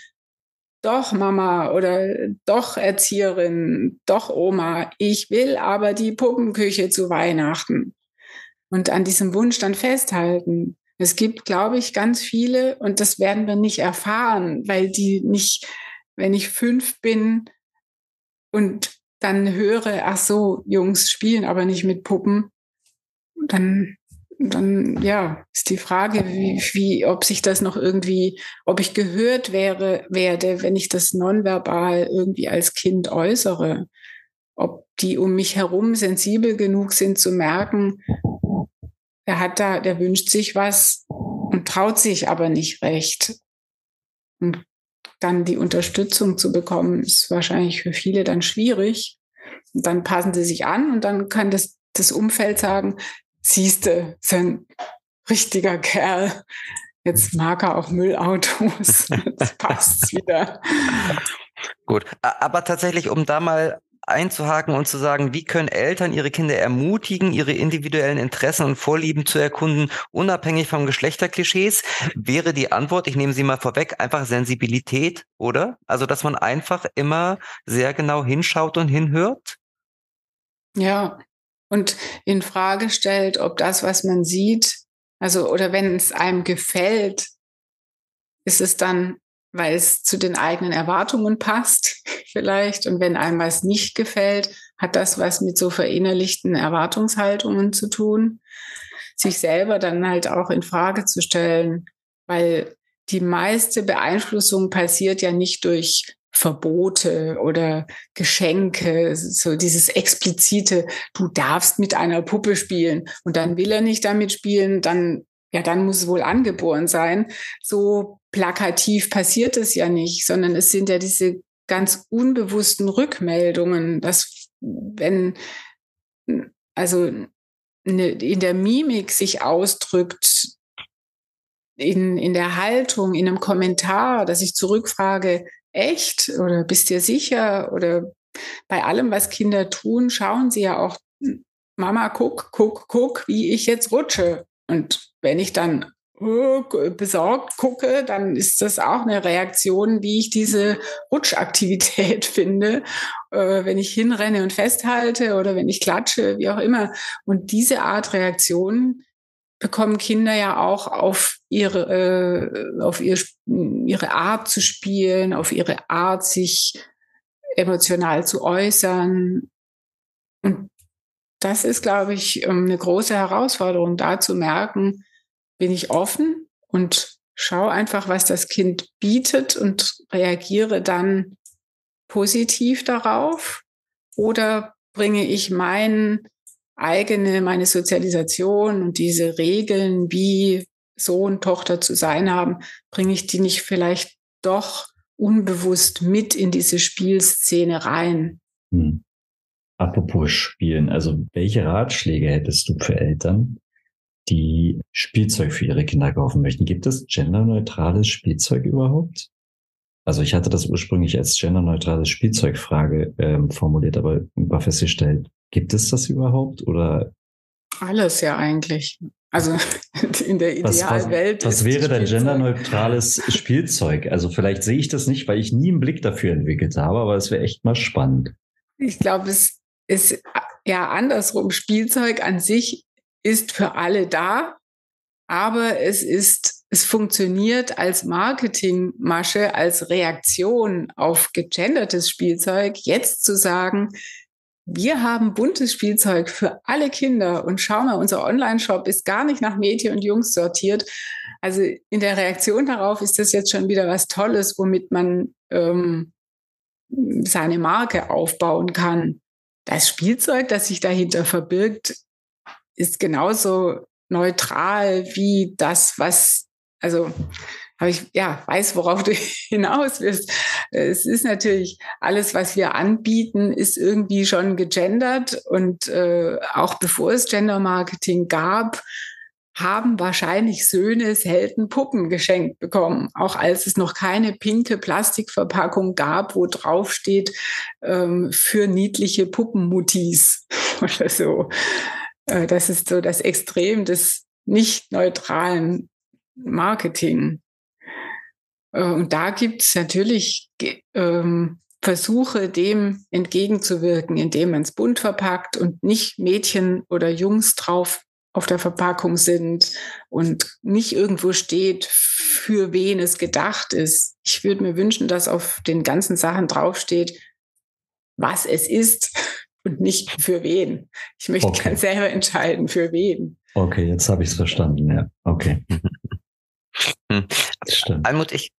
doch Mama oder doch Erzieherin, doch Oma, ich will aber die Puppenküche zu Weihnachten. Und an diesem Wunsch dann festhalten. Es gibt, glaube ich, ganz viele und das werden wir nicht erfahren, weil die nicht, wenn ich fünf bin und dann höre, ach so, Jungs spielen aber nicht mit Puppen, dann, dann, ja, ist die Frage, wie, wie, ob sich das noch irgendwie, ob ich gehört wäre, werde, wenn ich das nonverbal irgendwie als Kind äußere. Ob die um mich herum sensibel genug sind zu merken, der hat da, der wünscht sich was und traut sich aber nicht recht. Und dann die Unterstützung zu bekommen, ist wahrscheinlich für viele dann schwierig. Und dann passen sie sich an und dann kann das, das Umfeld sagen, siehste, ist ein richtiger Kerl. Jetzt mag er auch Müllautos. Jetzt passt's wieder. Gut, aber tatsächlich, um da mal einzuhaken und zu sagen, wie können Eltern ihre Kinder ermutigen, ihre individuellen Interessen und Vorlieben zu erkunden, unabhängig vom Geschlechterklischees, wäre die Antwort, ich nehme sie mal vorweg, einfach Sensibilität, oder? Also, dass man einfach immer sehr genau hinschaut und hinhört? Ja, und in Frage stellt, ob das, was man sieht, also, oder wenn es einem gefällt, ist es dann weil es zu den eigenen Erwartungen passt vielleicht. Und wenn einem was nicht gefällt, hat das was mit so verinnerlichten Erwartungshaltungen zu tun. Sich selber dann halt auch in Frage zu stellen, weil die meiste Beeinflussung passiert ja nicht durch Verbote oder Geschenke, so dieses explizite, du darfst mit einer Puppe spielen und dann will er nicht damit spielen, dann ja, dann muss es wohl angeboren sein. So plakativ passiert es ja nicht, sondern es sind ja diese ganz unbewussten Rückmeldungen, dass wenn also ne, in der Mimik sich ausdrückt, in, in der Haltung, in einem Kommentar, dass ich zurückfrage, echt oder bist dir sicher oder bei allem, was Kinder tun, schauen sie ja auch, Mama, guck, guck, guck, wie ich jetzt rutsche. Und wenn ich dann besorgt gucke, dann ist das auch eine Reaktion, wie ich diese Rutschaktivität finde, äh, wenn ich hinrenne und festhalte oder wenn ich klatsche, wie auch immer. Und diese Art Reaktion bekommen Kinder ja auch auf ihre, äh, auf ihr, ihre Art zu spielen, auf ihre Art, sich emotional zu äußern. Und das ist, glaube ich, ähm, eine große Herausforderung, da zu merken, bin ich offen und schau einfach, was das Kind bietet und reagiere dann positiv darauf? Oder bringe ich mein eigene, meine Sozialisation und diese Regeln, wie Sohn, Tochter zu sein haben, bringe ich die nicht vielleicht doch unbewusst mit in diese Spielszene rein? Hm. Apropos Spielen, also welche Ratschläge hättest du für Eltern, die Spielzeug für ihre Kinder kaufen möchten? Gibt es genderneutrales Spielzeug überhaupt? Also ich hatte das ursprünglich als genderneutrale Spielzeugfrage ähm, formuliert, aber war festgestellt, gibt es das überhaupt oder? Alles ja eigentlich. Also in der Idealwelt. Was, was, was wäre denn genderneutrales Spielzeug? Also vielleicht sehe ich das nicht, weil ich nie einen Blick dafür entwickelt habe, aber es wäre echt mal spannend. Ich glaube, es ist ja andersrum. Spielzeug an sich ist für alle da, aber es ist, es funktioniert als Marketingmasche, als Reaktion auf gegendertes Spielzeug, jetzt zu sagen, wir haben buntes Spielzeug für alle Kinder und schau mal, unser Online-Shop ist gar nicht nach Mädchen und Jungs sortiert. Also in der Reaktion darauf ist das jetzt schon wieder was Tolles, womit man ähm, seine Marke aufbauen kann. Das Spielzeug, das sich dahinter verbirgt, ist genauso neutral wie das, was, also habe ich, ja, weiß, worauf du hinaus wirst. Es ist natürlich alles, was wir anbieten, ist irgendwie schon gegendert und äh, auch bevor es Gender Marketing gab, haben wahrscheinlich Söhne selten Puppen geschenkt bekommen, auch als es noch keine pinke Plastikverpackung gab, wo drauf steht ähm, für niedliche Puppenmutis oder so. Äh, das ist so das Extrem des nicht neutralen Marketing. Äh, und da gibt es natürlich ähm, Versuche, dem entgegenzuwirken, indem man es bunt verpackt und nicht Mädchen oder Jungs drauf auf der Verpackung sind und nicht irgendwo steht, für wen es gedacht ist. Ich würde mir wünschen, dass auf den ganzen Sachen draufsteht, was es ist und nicht für wen. Ich möchte okay. ganz selber entscheiden, für wen. Okay, jetzt habe ich es verstanden, ja. Okay. Almut, ich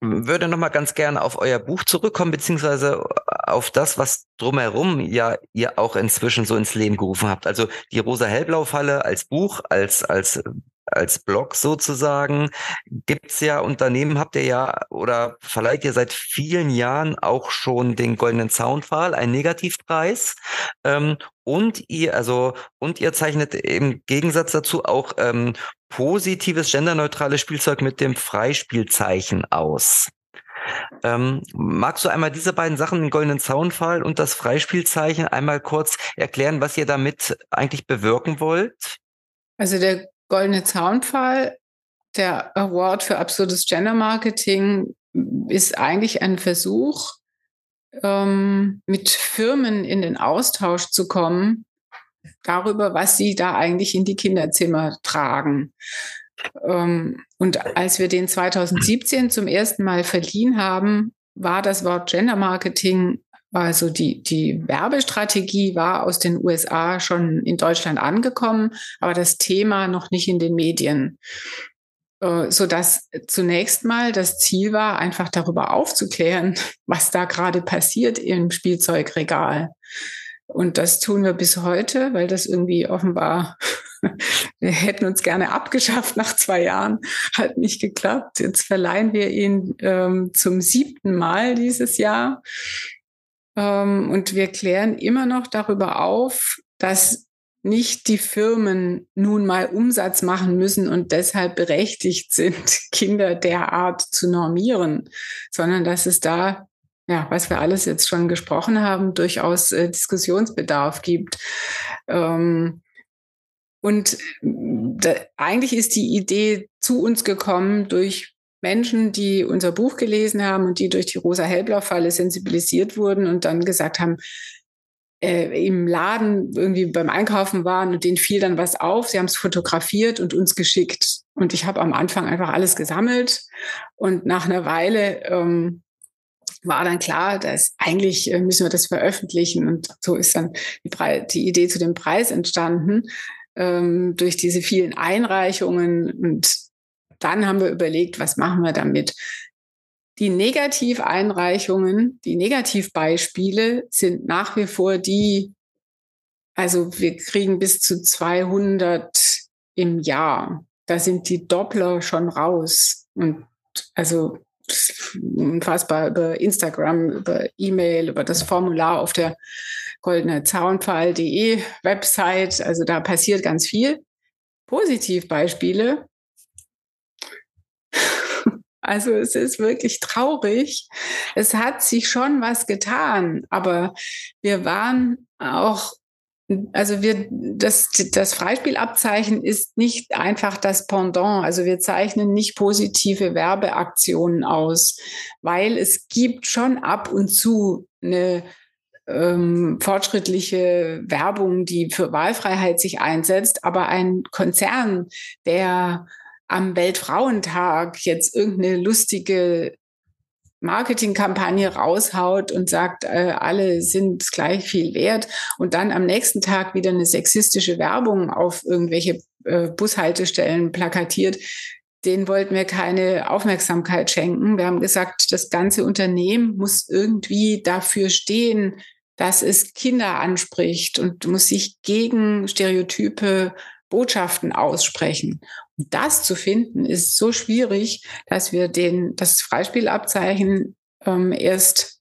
würde noch mal ganz gerne auf euer Buch zurückkommen, beziehungsweise auf das, was drumherum ja ihr auch inzwischen so ins Leben gerufen habt. Also die Rosa-Hellblau-Falle als Buch, als, als als Blog sozusagen gibt's ja Unternehmen, habt ihr ja oder verleiht ihr seit vielen Jahren auch schon den goldenen Soundfall, einen Negativpreis. Ähm, und ihr, also, und ihr zeichnet im Gegensatz dazu auch ähm, positives genderneutrales Spielzeug mit dem Freispielzeichen aus. Ähm, magst du einmal diese beiden Sachen, den goldenen Zaunfall und das Freispielzeichen, einmal kurz erklären, was ihr damit eigentlich bewirken wollt? Also der goldene Zaunpfahl, der Award für absurdes Gender Marketing, ist eigentlich ein Versuch, ähm, mit Firmen in den Austausch zu kommen darüber, was sie da eigentlich in die Kinderzimmer tragen. Ähm, und als wir den 2017 zum ersten Mal verliehen haben, war das Wort Gender Marketing, also die, die Werbestrategie war aus den USA schon in Deutschland angekommen, aber das Thema noch nicht in den Medien. Äh, so dass zunächst mal das Ziel war, einfach darüber aufzuklären, was da gerade passiert im Spielzeugregal. Und das tun wir bis heute, weil das irgendwie offenbar, wir hätten uns gerne abgeschafft nach zwei Jahren, hat nicht geklappt. Jetzt verleihen wir ihn ähm, zum siebten Mal dieses Jahr. Ähm, und wir klären immer noch darüber auf, dass nicht die Firmen nun mal Umsatz machen müssen und deshalb berechtigt sind, Kinder derart zu normieren, sondern dass es da, ja, was wir alles jetzt schon gesprochen haben, durchaus äh, Diskussionsbedarf gibt. Ähm, und da, eigentlich ist die Idee zu uns gekommen durch Menschen, die unser Buch gelesen haben und die durch die rosa-hellblau-Falle sensibilisiert wurden und dann gesagt haben, äh, im Laden irgendwie beim Einkaufen waren und denen fiel dann was auf. Sie haben es fotografiert und uns geschickt. Und ich habe am Anfang einfach alles gesammelt. Und nach einer Weile ähm, war dann klar, dass eigentlich äh, müssen wir das veröffentlichen. Und so ist dann die, Pre die Idee zu dem Preis entstanden. Ähm, durch diese vielen Einreichungen und dann haben wir überlegt, was machen wir damit? Die Negativeinreichungen, die Negativbeispiele sind nach wie vor die, also wir kriegen bis zu 200 im Jahr. Da sind die Doppler schon raus. Und also unfassbar über Instagram, über E-Mail, über das Formular auf der goldene Zaunpfahl.de Website. Also da passiert ganz viel. Positivbeispiele. Also es ist wirklich traurig. Es hat sich schon was getan, aber wir waren auch also wir, das, das Freispielabzeichen ist nicht einfach das Pendant. Also wir zeichnen nicht positive Werbeaktionen aus, weil es gibt schon ab und zu eine ähm, fortschrittliche Werbung, die für Wahlfreiheit sich einsetzt, aber ein Konzern, der am Weltfrauentag jetzt irgendeine lustige Marketingkampagne raushaut und sagt, äh, alle sind gleich viel wert und dann am nächsten Tag wieder eine sexistische Werbung auf irgendwelche äh, Bushaltestellen plakatiert, den wollten wir keine Aufmerksamkeit schenken. Wir haben gesagt, das ganze Unternehmen muss irgendwie dafür stehen, dass es Kinder anspricht und muss sich gegen Stereotype Botschaften aussprechen. Und das zu finden ist so schwierig, dass wir den, das Freispielabzeichen ähm, erst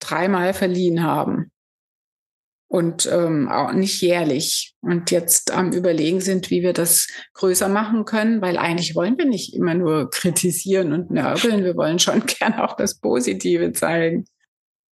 dreimal verliehen haben. Und ähm, auch nicht jährlich. Und jetzt am Überlegen sind, wie wir das größer machen können, weil eigentlich wollen wir nicht immer nur kritisieren und nörgeln. Wir wollen schon gern auch das Positive zeigen.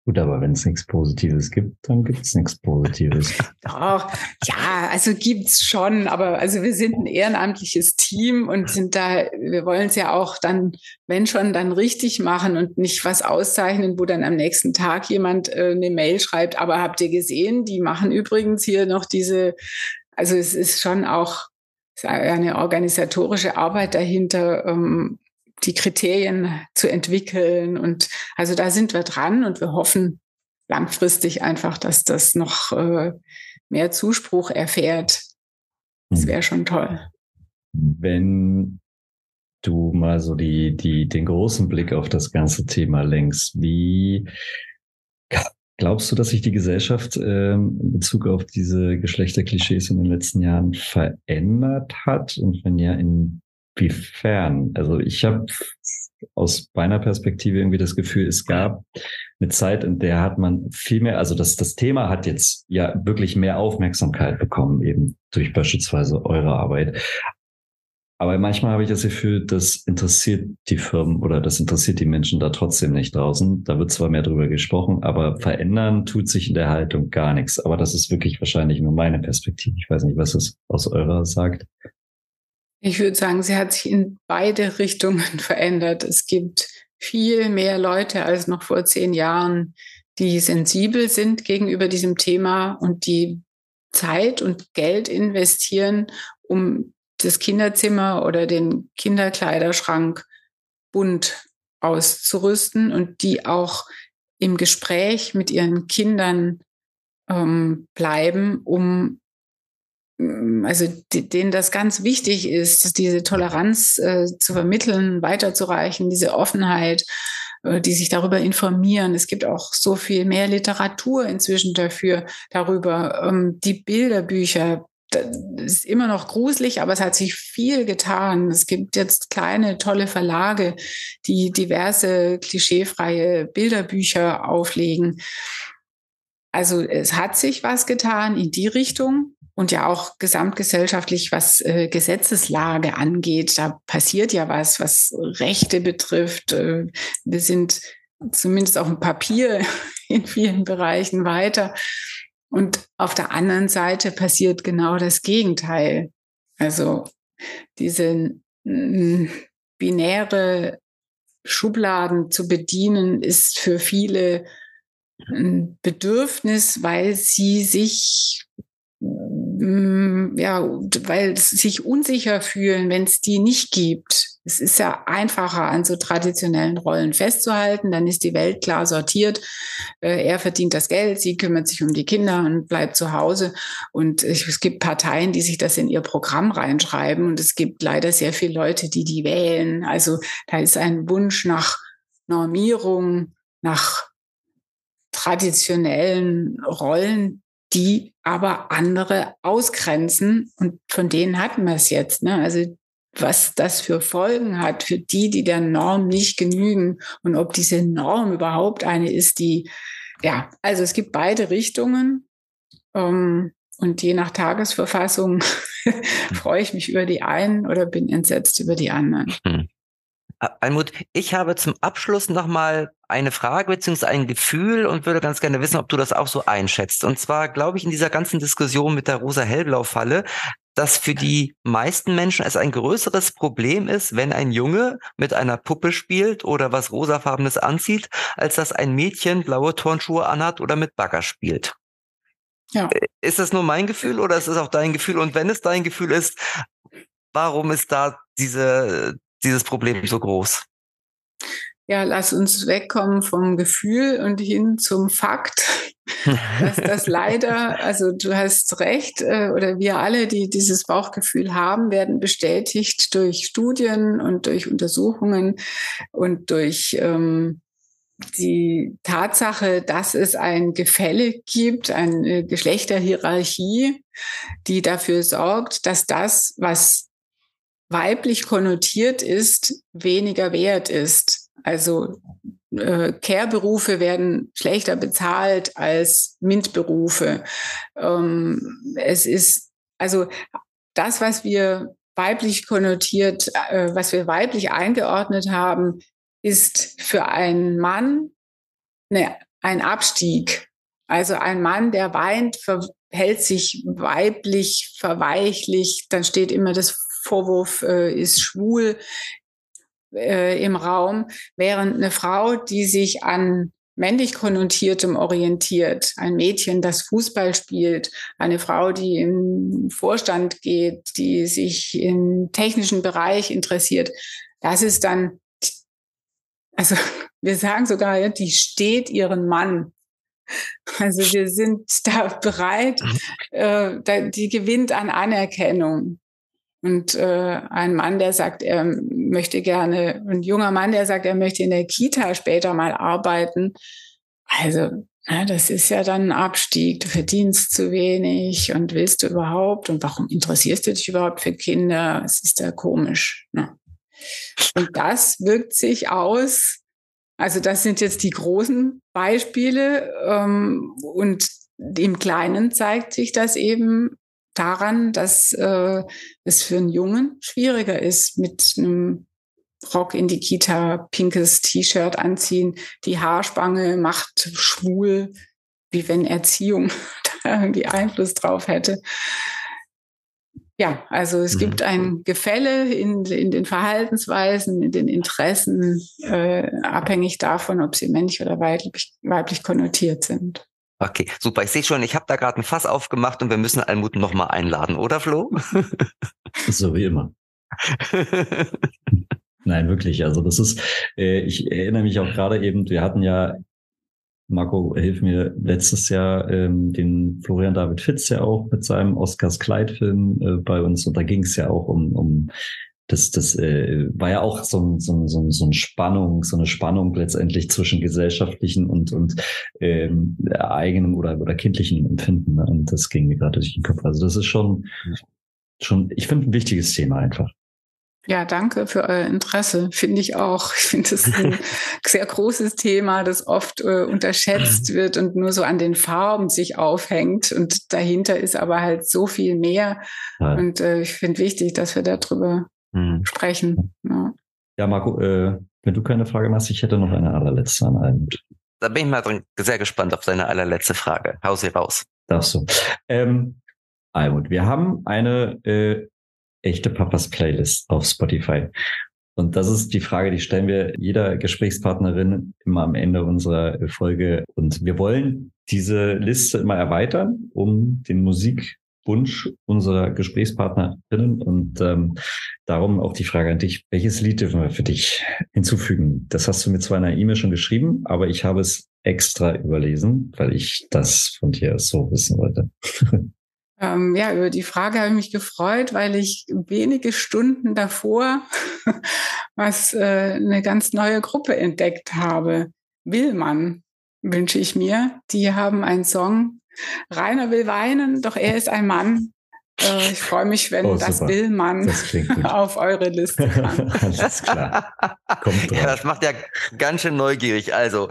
Gut, aber wenn es nichts Positives gibt, dann gibt es nichts Positives. Doch, ja, also gibt's schon, aber also wir sind ein ehrenamtliches Team und sind da, wir wollen es ja auch dann, wenn schon, dann richtig machen und nicht was auszeichnen, wo dann am nächsten Tag jemand äh, eine Mail schreibt, aber habt ihr gesehen, die machen übrigens hier noch diese, also es ist schon auch eine organisatorische Arbeit dahinter, ähm, die Kriterien zu entwickeln. Und also da sind wir dran und wir hoffen langfristig einfach, dass das noch äh, mehr Zuspruch erfährt. Das wäre schon toll. Wenn du mal so die, die, den großen Blick auf das ganze Thema lenkst, wie glaubst du, dass sich die Gesellschaft ähm, in Bezug auf diese Geschlechterklischees in den letzten Jahren verändert hat? Und wenn ja, in Inwiefern? Also ich habe aus meiner Perspektive irgendwie das Gefühl, es gab eine Zeit, in der hat man viel mehr, also das, das Thema hat jetzt ja wirklich mehr Aufmerksamkeit bekommen, eben durch beispielsweise eure Arbeit. Aber manchmal habe ich das Gefühl, das interessiert die Firmen oder das interessiert die Menschen da trotzdem nicht draußen. Da wird zwar mehr drüber gesprochen, aber verändern tut sich in der Haltung gar nichts. Aber das ist wirklich wahrscheinlich nur meine Perspektive. Ich weiß nicht, was es aus eurer sagt. Ich würde sagen, sie hat sich in beide Richtungen verändert. Es gibt viel mehr Leute als noch vor zehn Jahren, die sensibel sind gegenüber diesem Thema und die Zeit und Geld investieren, um das Kinderzimmer oder den Kinderkleiderschrank bunt auszurüsten und die auch im Gespräch mit ihren Kindern ähm, bleiben, um also denen das ganz wichtig ist, diese Toleranz äh, zu vermitteln, weiterzureichen, diese Offenheit, äh, die sich darüber informieren. Es gibt auch so viel mehr Literatur inzwischen dafür, darüber. Ähm, die Bilderbücher, das ist immer noch gruselig, aber es hat sich viel getan. Es gibt jetzt kleine, tolle Verlage, die diverse klischeefreie Bilderbücher auflegen. Also es hat sich was getan in die Richtung und ja auch gesamtgesellschaftlich, was äh, Gesetzeslage angeht. Da passiert ja was, was Rechte betrifft. Äh, wir sind zumindest auf dem Papier in vielen Bereichen weiter. Und auf der anderen Seite passiert genau das Gegenteil. Also diese binäre Schubladen zu bedienen, ist für viele Bedürfnis, weil sie sich Mm, ja, weil sie sich unsicher fühlen, wenn es die nicht gibt. es ist ja einfacher, an so traditionellen Rollen festzuhalten. Dann ist die Welt klar sortiert. Äh, er verdient das Geld, sie kümmert sich um die Kinder und bleibt zu Hause. Und es gibt Parteien, die sich das in ihr Programm reinschreiben. Und es gibt leider sehr viele Leute, die die wählen. Also da ist ein Wunsch nach Normierung, nach traditionellen Rollen, die aber andere ausgrenzen. Und von denen hatten wir es jetzt. Ne? Also was das für Folgen hat für die, die der Norm nicht genügen und ob diese Norm überhaupt eine ist, die, ja, also es gibt beide Richtungen. Ähm, und je nach Tagesverfassung freue ich mich über die einen oder bin entsetzt über die anderen. Hm. Almut, ich habe zum Abschluss nochmal eine Frage bzw. ein Gefühl und würde ganz gerne wissen, ob du das auch so einschätzt. Und zwar glaube ich in dieser ganzen Diskussion mit der rosa-hellblau-Falle, dass für die meisten Menschen es ein größeres Problem ist, wenn ein Junge mit einer Puppe spielt oder was rosafarbenes anzieht, als dass ein Mädchen blaue Turnschuhe anhat oder mit Bagger spielt. Ja. Äh, ist das nur mein Gefühl oder ist es auch dein Gefühl? Und wenn es dein Gefühl ist, warum ist da diese, dieses Problem so groß? Ja, lass uns wegkommen vom Gefühl und hin zum Fakt, dass das leider, also du hast recht, äh, oder wir alle, die dieses Bauchgefühl haben, werden bestätigt durch Studien und durch Untersuchungen und durch ähm, die Tatsache, dass es ein Gefälle gibt, eine Geschlechterhierarchie, die dafür sorgt, dass das, was weiblich konnotiert ist, weniger wert ist. Also äh, Care-Berufe werden schlechter bezahlt als MINT-Berufe. Ähm, es ist also das, was wir weiblich konnotiert, äh, was wir weiblich eingeordnet haben, ist für einen Mann ne, ein Abstieg. Also ein Mann, der weint, verhält sich weiblich, verweichlich, dann steht immer das Vorwurf äh, ist schwul äh, im Raum, während eine Frau, die sich an männlich konnotiertem orientiert, ein Mädchen, das Fußball spielt, eine Frau, die im Vorstand geht, die sich im technischen Bereich interessiert, das ist dann, also wir sagen sogar, die steht ihren Mann. Also wir sind da bereit, äh, die gewinnt an Anerkennung. Und äh, ein Mann, der sagt, er möchte gerne, ein junger Mann, der sagt, er möchte in der Kita später mal arbeiten. Also, ja, das ist ja dann ein Abstieg. Du verdienst zu wenig und willst du überhaupt? Und warum interessierst du dich überhaupt für Kinder? Es ist ja komisch. Ne? Und das wirkt sich aus. Also das sind jetzt die großen Beispiele. Ähm, und im Kleinen zeigt sich das eben daran, dass äh, es für einen Jungen schwieriger ist, mit einem Rock in die Kita, pinkes T-Shirt anziehen, die Haarspange macht schwul, wie wenn Erziehung da irgendwie Einfluss drauf hätte. Ja, also es mhm. gibt ein Gefälle in, in den Verhaltensweisen, in den Interessen, äh, abhängig davon, ob sie männlich oder weiblich, weiblich konnotiert sind. Okay, super. Ich sehe schon, ich habe da gerade ein Fass aufgemacht und wir müssen Almut nochmal einladen, oder Flo? so wie immer. Nein, wirklich. Also das ist, äh, ich erinnere mich auch gerade eben, wir hatten ja, Marco, hilf mir, letztes Jahr ähm, den Florian David Fitz ja auch mit seinem Oscars Kleid-Film äh, bei uns und da ging es ja auch um, um das, das äh, war ja auch so, ein, so, so, so eine Spannung, so eine Spannung letztendlich zwischen gesellschaftlichen und, und ähm, eigenem oder, oder kindlichen Empfinden. Ne? Und das ging mir gerade durch den Kopf. Also das ist schon, schon, ich finde, ein wichtiges Thema einfach. Ja, danke für euer Interesse. Finde ich auch. Ich finde es ein sehr großes Thema, das oft äh, unterschätzt wird und nur so an den Farben sich aufhängt. Und dahinter ist aber halt so viel mehr. Ja. Und äh, ich finde wichtig, dass wir darüber mhm. sprechen. Ja, ja Marco, äh, wenn du keine Frage hast, ich hätte noch eine allerletzte an Almut. Da bin ich mal drin, sehr gespannt auf deine allerletzte Frage. Hau sie raus. Darfst du. Ähm, Almut, wir haben eine äh, echte Papas Playlist auf Spotify. Und das ist die Frage, die stellen wir jeder Gesprächspartnerin immer am Ende unserer Folge. Und wir wollen diese Liste immer erweitern um den Musik Wunsch unserer Gesprächspartnerinnen und ähm, darum auch die Frage an dich, welches Lied dürfen wir für dich hinzufügen? Das hast du mir zwar in einer E-Mail schon geschrieben, aber ich habe es extra überlesen, weil ich das von dir so wissen wollte. Ähm, ja, über die Frage habe ich mich gefreut, weil ich wenige Stunden davor was äh, eine ganz neue Gruppe entdeckt habe. Willmann wünsche ich mir. Die haben einen Song. Rainer will weinen, doch er ist ein Mann. Äh, ich freue mich, wenn oh, das Willmann das auf eure Liste kann. Alles klar. Kommt drauf. Ja, das macht ja ganz schön neugierig. Also,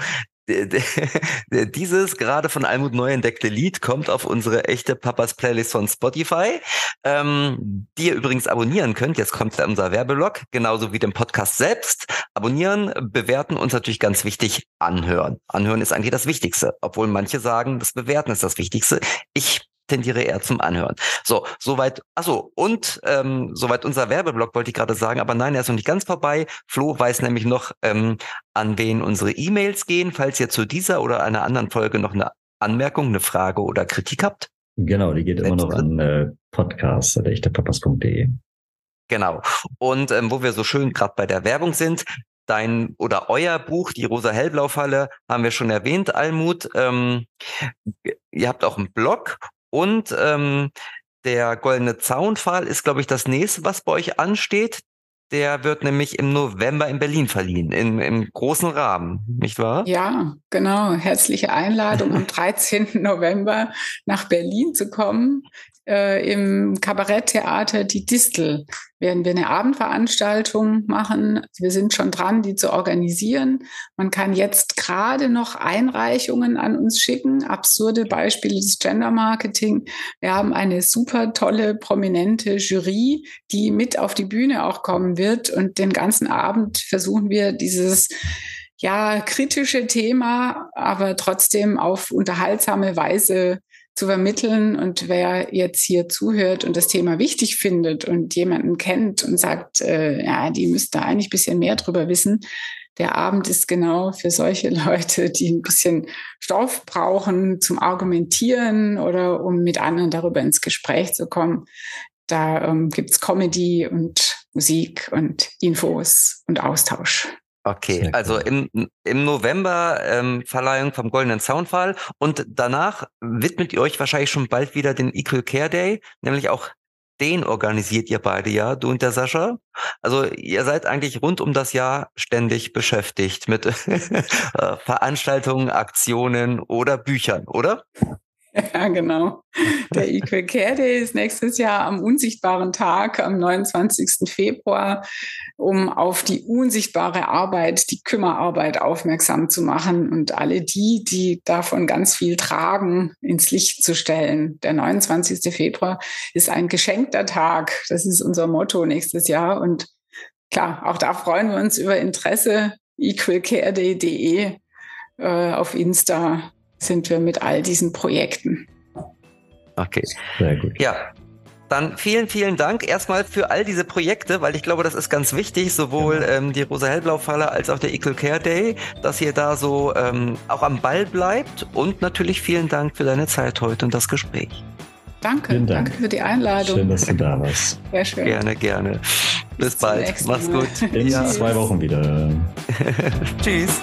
dieses gerade von Almut neu entdeckte Lied kommt auf unsere echte Papas Playlist von Spotify, ähm, die ihr übrigens abonnieren könnt. Jetzt kommt unser Werbelog, genauso wie den Podcast selbst. Abonnieren, bewerten und natürlich ganz wichtig anhören. Anhören ist eigentlich das Wichtigste, obwohl manche sagen, das Bewerten ist das Wichtigste. Ich tendiere eher zum Anhören. So, soweit, achso, und ähm, soweit unser Werbeblock wollte ich gerade sagen, aber nein, er ist noch nicht ganz vorbei. Flo weiß nämlich noch, ähm, an wen unsere E-Mails gehen, falls ihr zu dieser oder einer anderen Folge noch eine Anmerkung, eine Frage oder Kritik habt. Genau, die geht immer noch an äh, podcast.echtepapas.de. Genau. Und ähm, wo wir so schön gerade bei der Werbung sind, dein oder euer Buch, die rosa hellblau falle haben wir schon erwähnt, Almut. Ähm, ihr habt auch einen Blog und ähm, der Goldene Zaunpfahl ist, glaube ich, das nächste, was bei euch ansteht. Der wird nämlich im November in Berlin verliehen, im, im großen Rahmen, nicht wahr? Ja, genau. Herzliche Einladung am 13. November nach Berlin zu kommen äh, im Kabaretttheater Die Distel werden wir eine Abendveranstaltung machen. Wir sind schon dran, die zu organisieren. Man kann jetzt gerade noch Einreichungen an uns schicken, absurde Beispiele des Gender Marketing. Wir haben eine super tolle, prominente Jury, die mit auf die Bühne auch kommen wird. Und den ganzen Abend versuchen wir dieses ja, kritische Thema, aber trotzdem auf unterhaltsame Weise zu vermitteln. Und wer jetzt hier zuhört und das Thema wichtig findet und jemanden kennt und sagt, äh, ja, die müsste eigentlich ein bisschen mehr drüber wissen, der Abend ist genau für solche Leute, die ein bisschen Stoff brauchen zum Argumentieren oder um mit anderen darüber ins Gespräch zu kommen. Da ähm, gibt's Comedy und Musik und Infos und Austausch. Okay, also im, im November ähm, Verleihung vom Goldenen Soundfall und danach widmet ihr euch wahrscheinlich schon bald wieder den Equal Care Day, nämlich auch den organisiert ihr beide ja, du und der Sascha. Also ihr seid eigentlich rund um das Jahr ständig beschäftigt mit äh, Veranstaltungen, Aktionen oder Büchern, oder? Ja, genau. Der Equal Care Day ist nächstes Jahr am unsichtbaren Tag, am 29. Februar, um auf die unsichtbare Arbeit, die Kümmerarbeit aufmerksam zu machen und alle die, die davon ganz viel tragen, ins Licht zu stellen. Der 29. Februar ist ein geschenkter Tag. Das ist unser Motto nächstes Jahr. Und klar, auch da freuen wir uns über Interesse. equalcareday.de äh, auf Insta sind wir mit all diesen Projekten. Okay. Sehr gut. Ja, dann vielen, vielen Dank erstmal für all diese Projekte, weil ich glaube, das ist ganz wichtig, sowohl genau. ähm, die Rosa-Hellblau-Falle als auch der Equal Care Day, dass ihr da so ähm, auch am Ball bleibt und natürlich vielen Dank für deine Zeit heute und das Gespräch. Danke, Dank. danke für die Einladung. Schön, dass du da warst. Sehr schön. Gerne, gerne. Bis, Bis bald. Mach's gut. In ja. zwei Wochen wieder. Tschüss.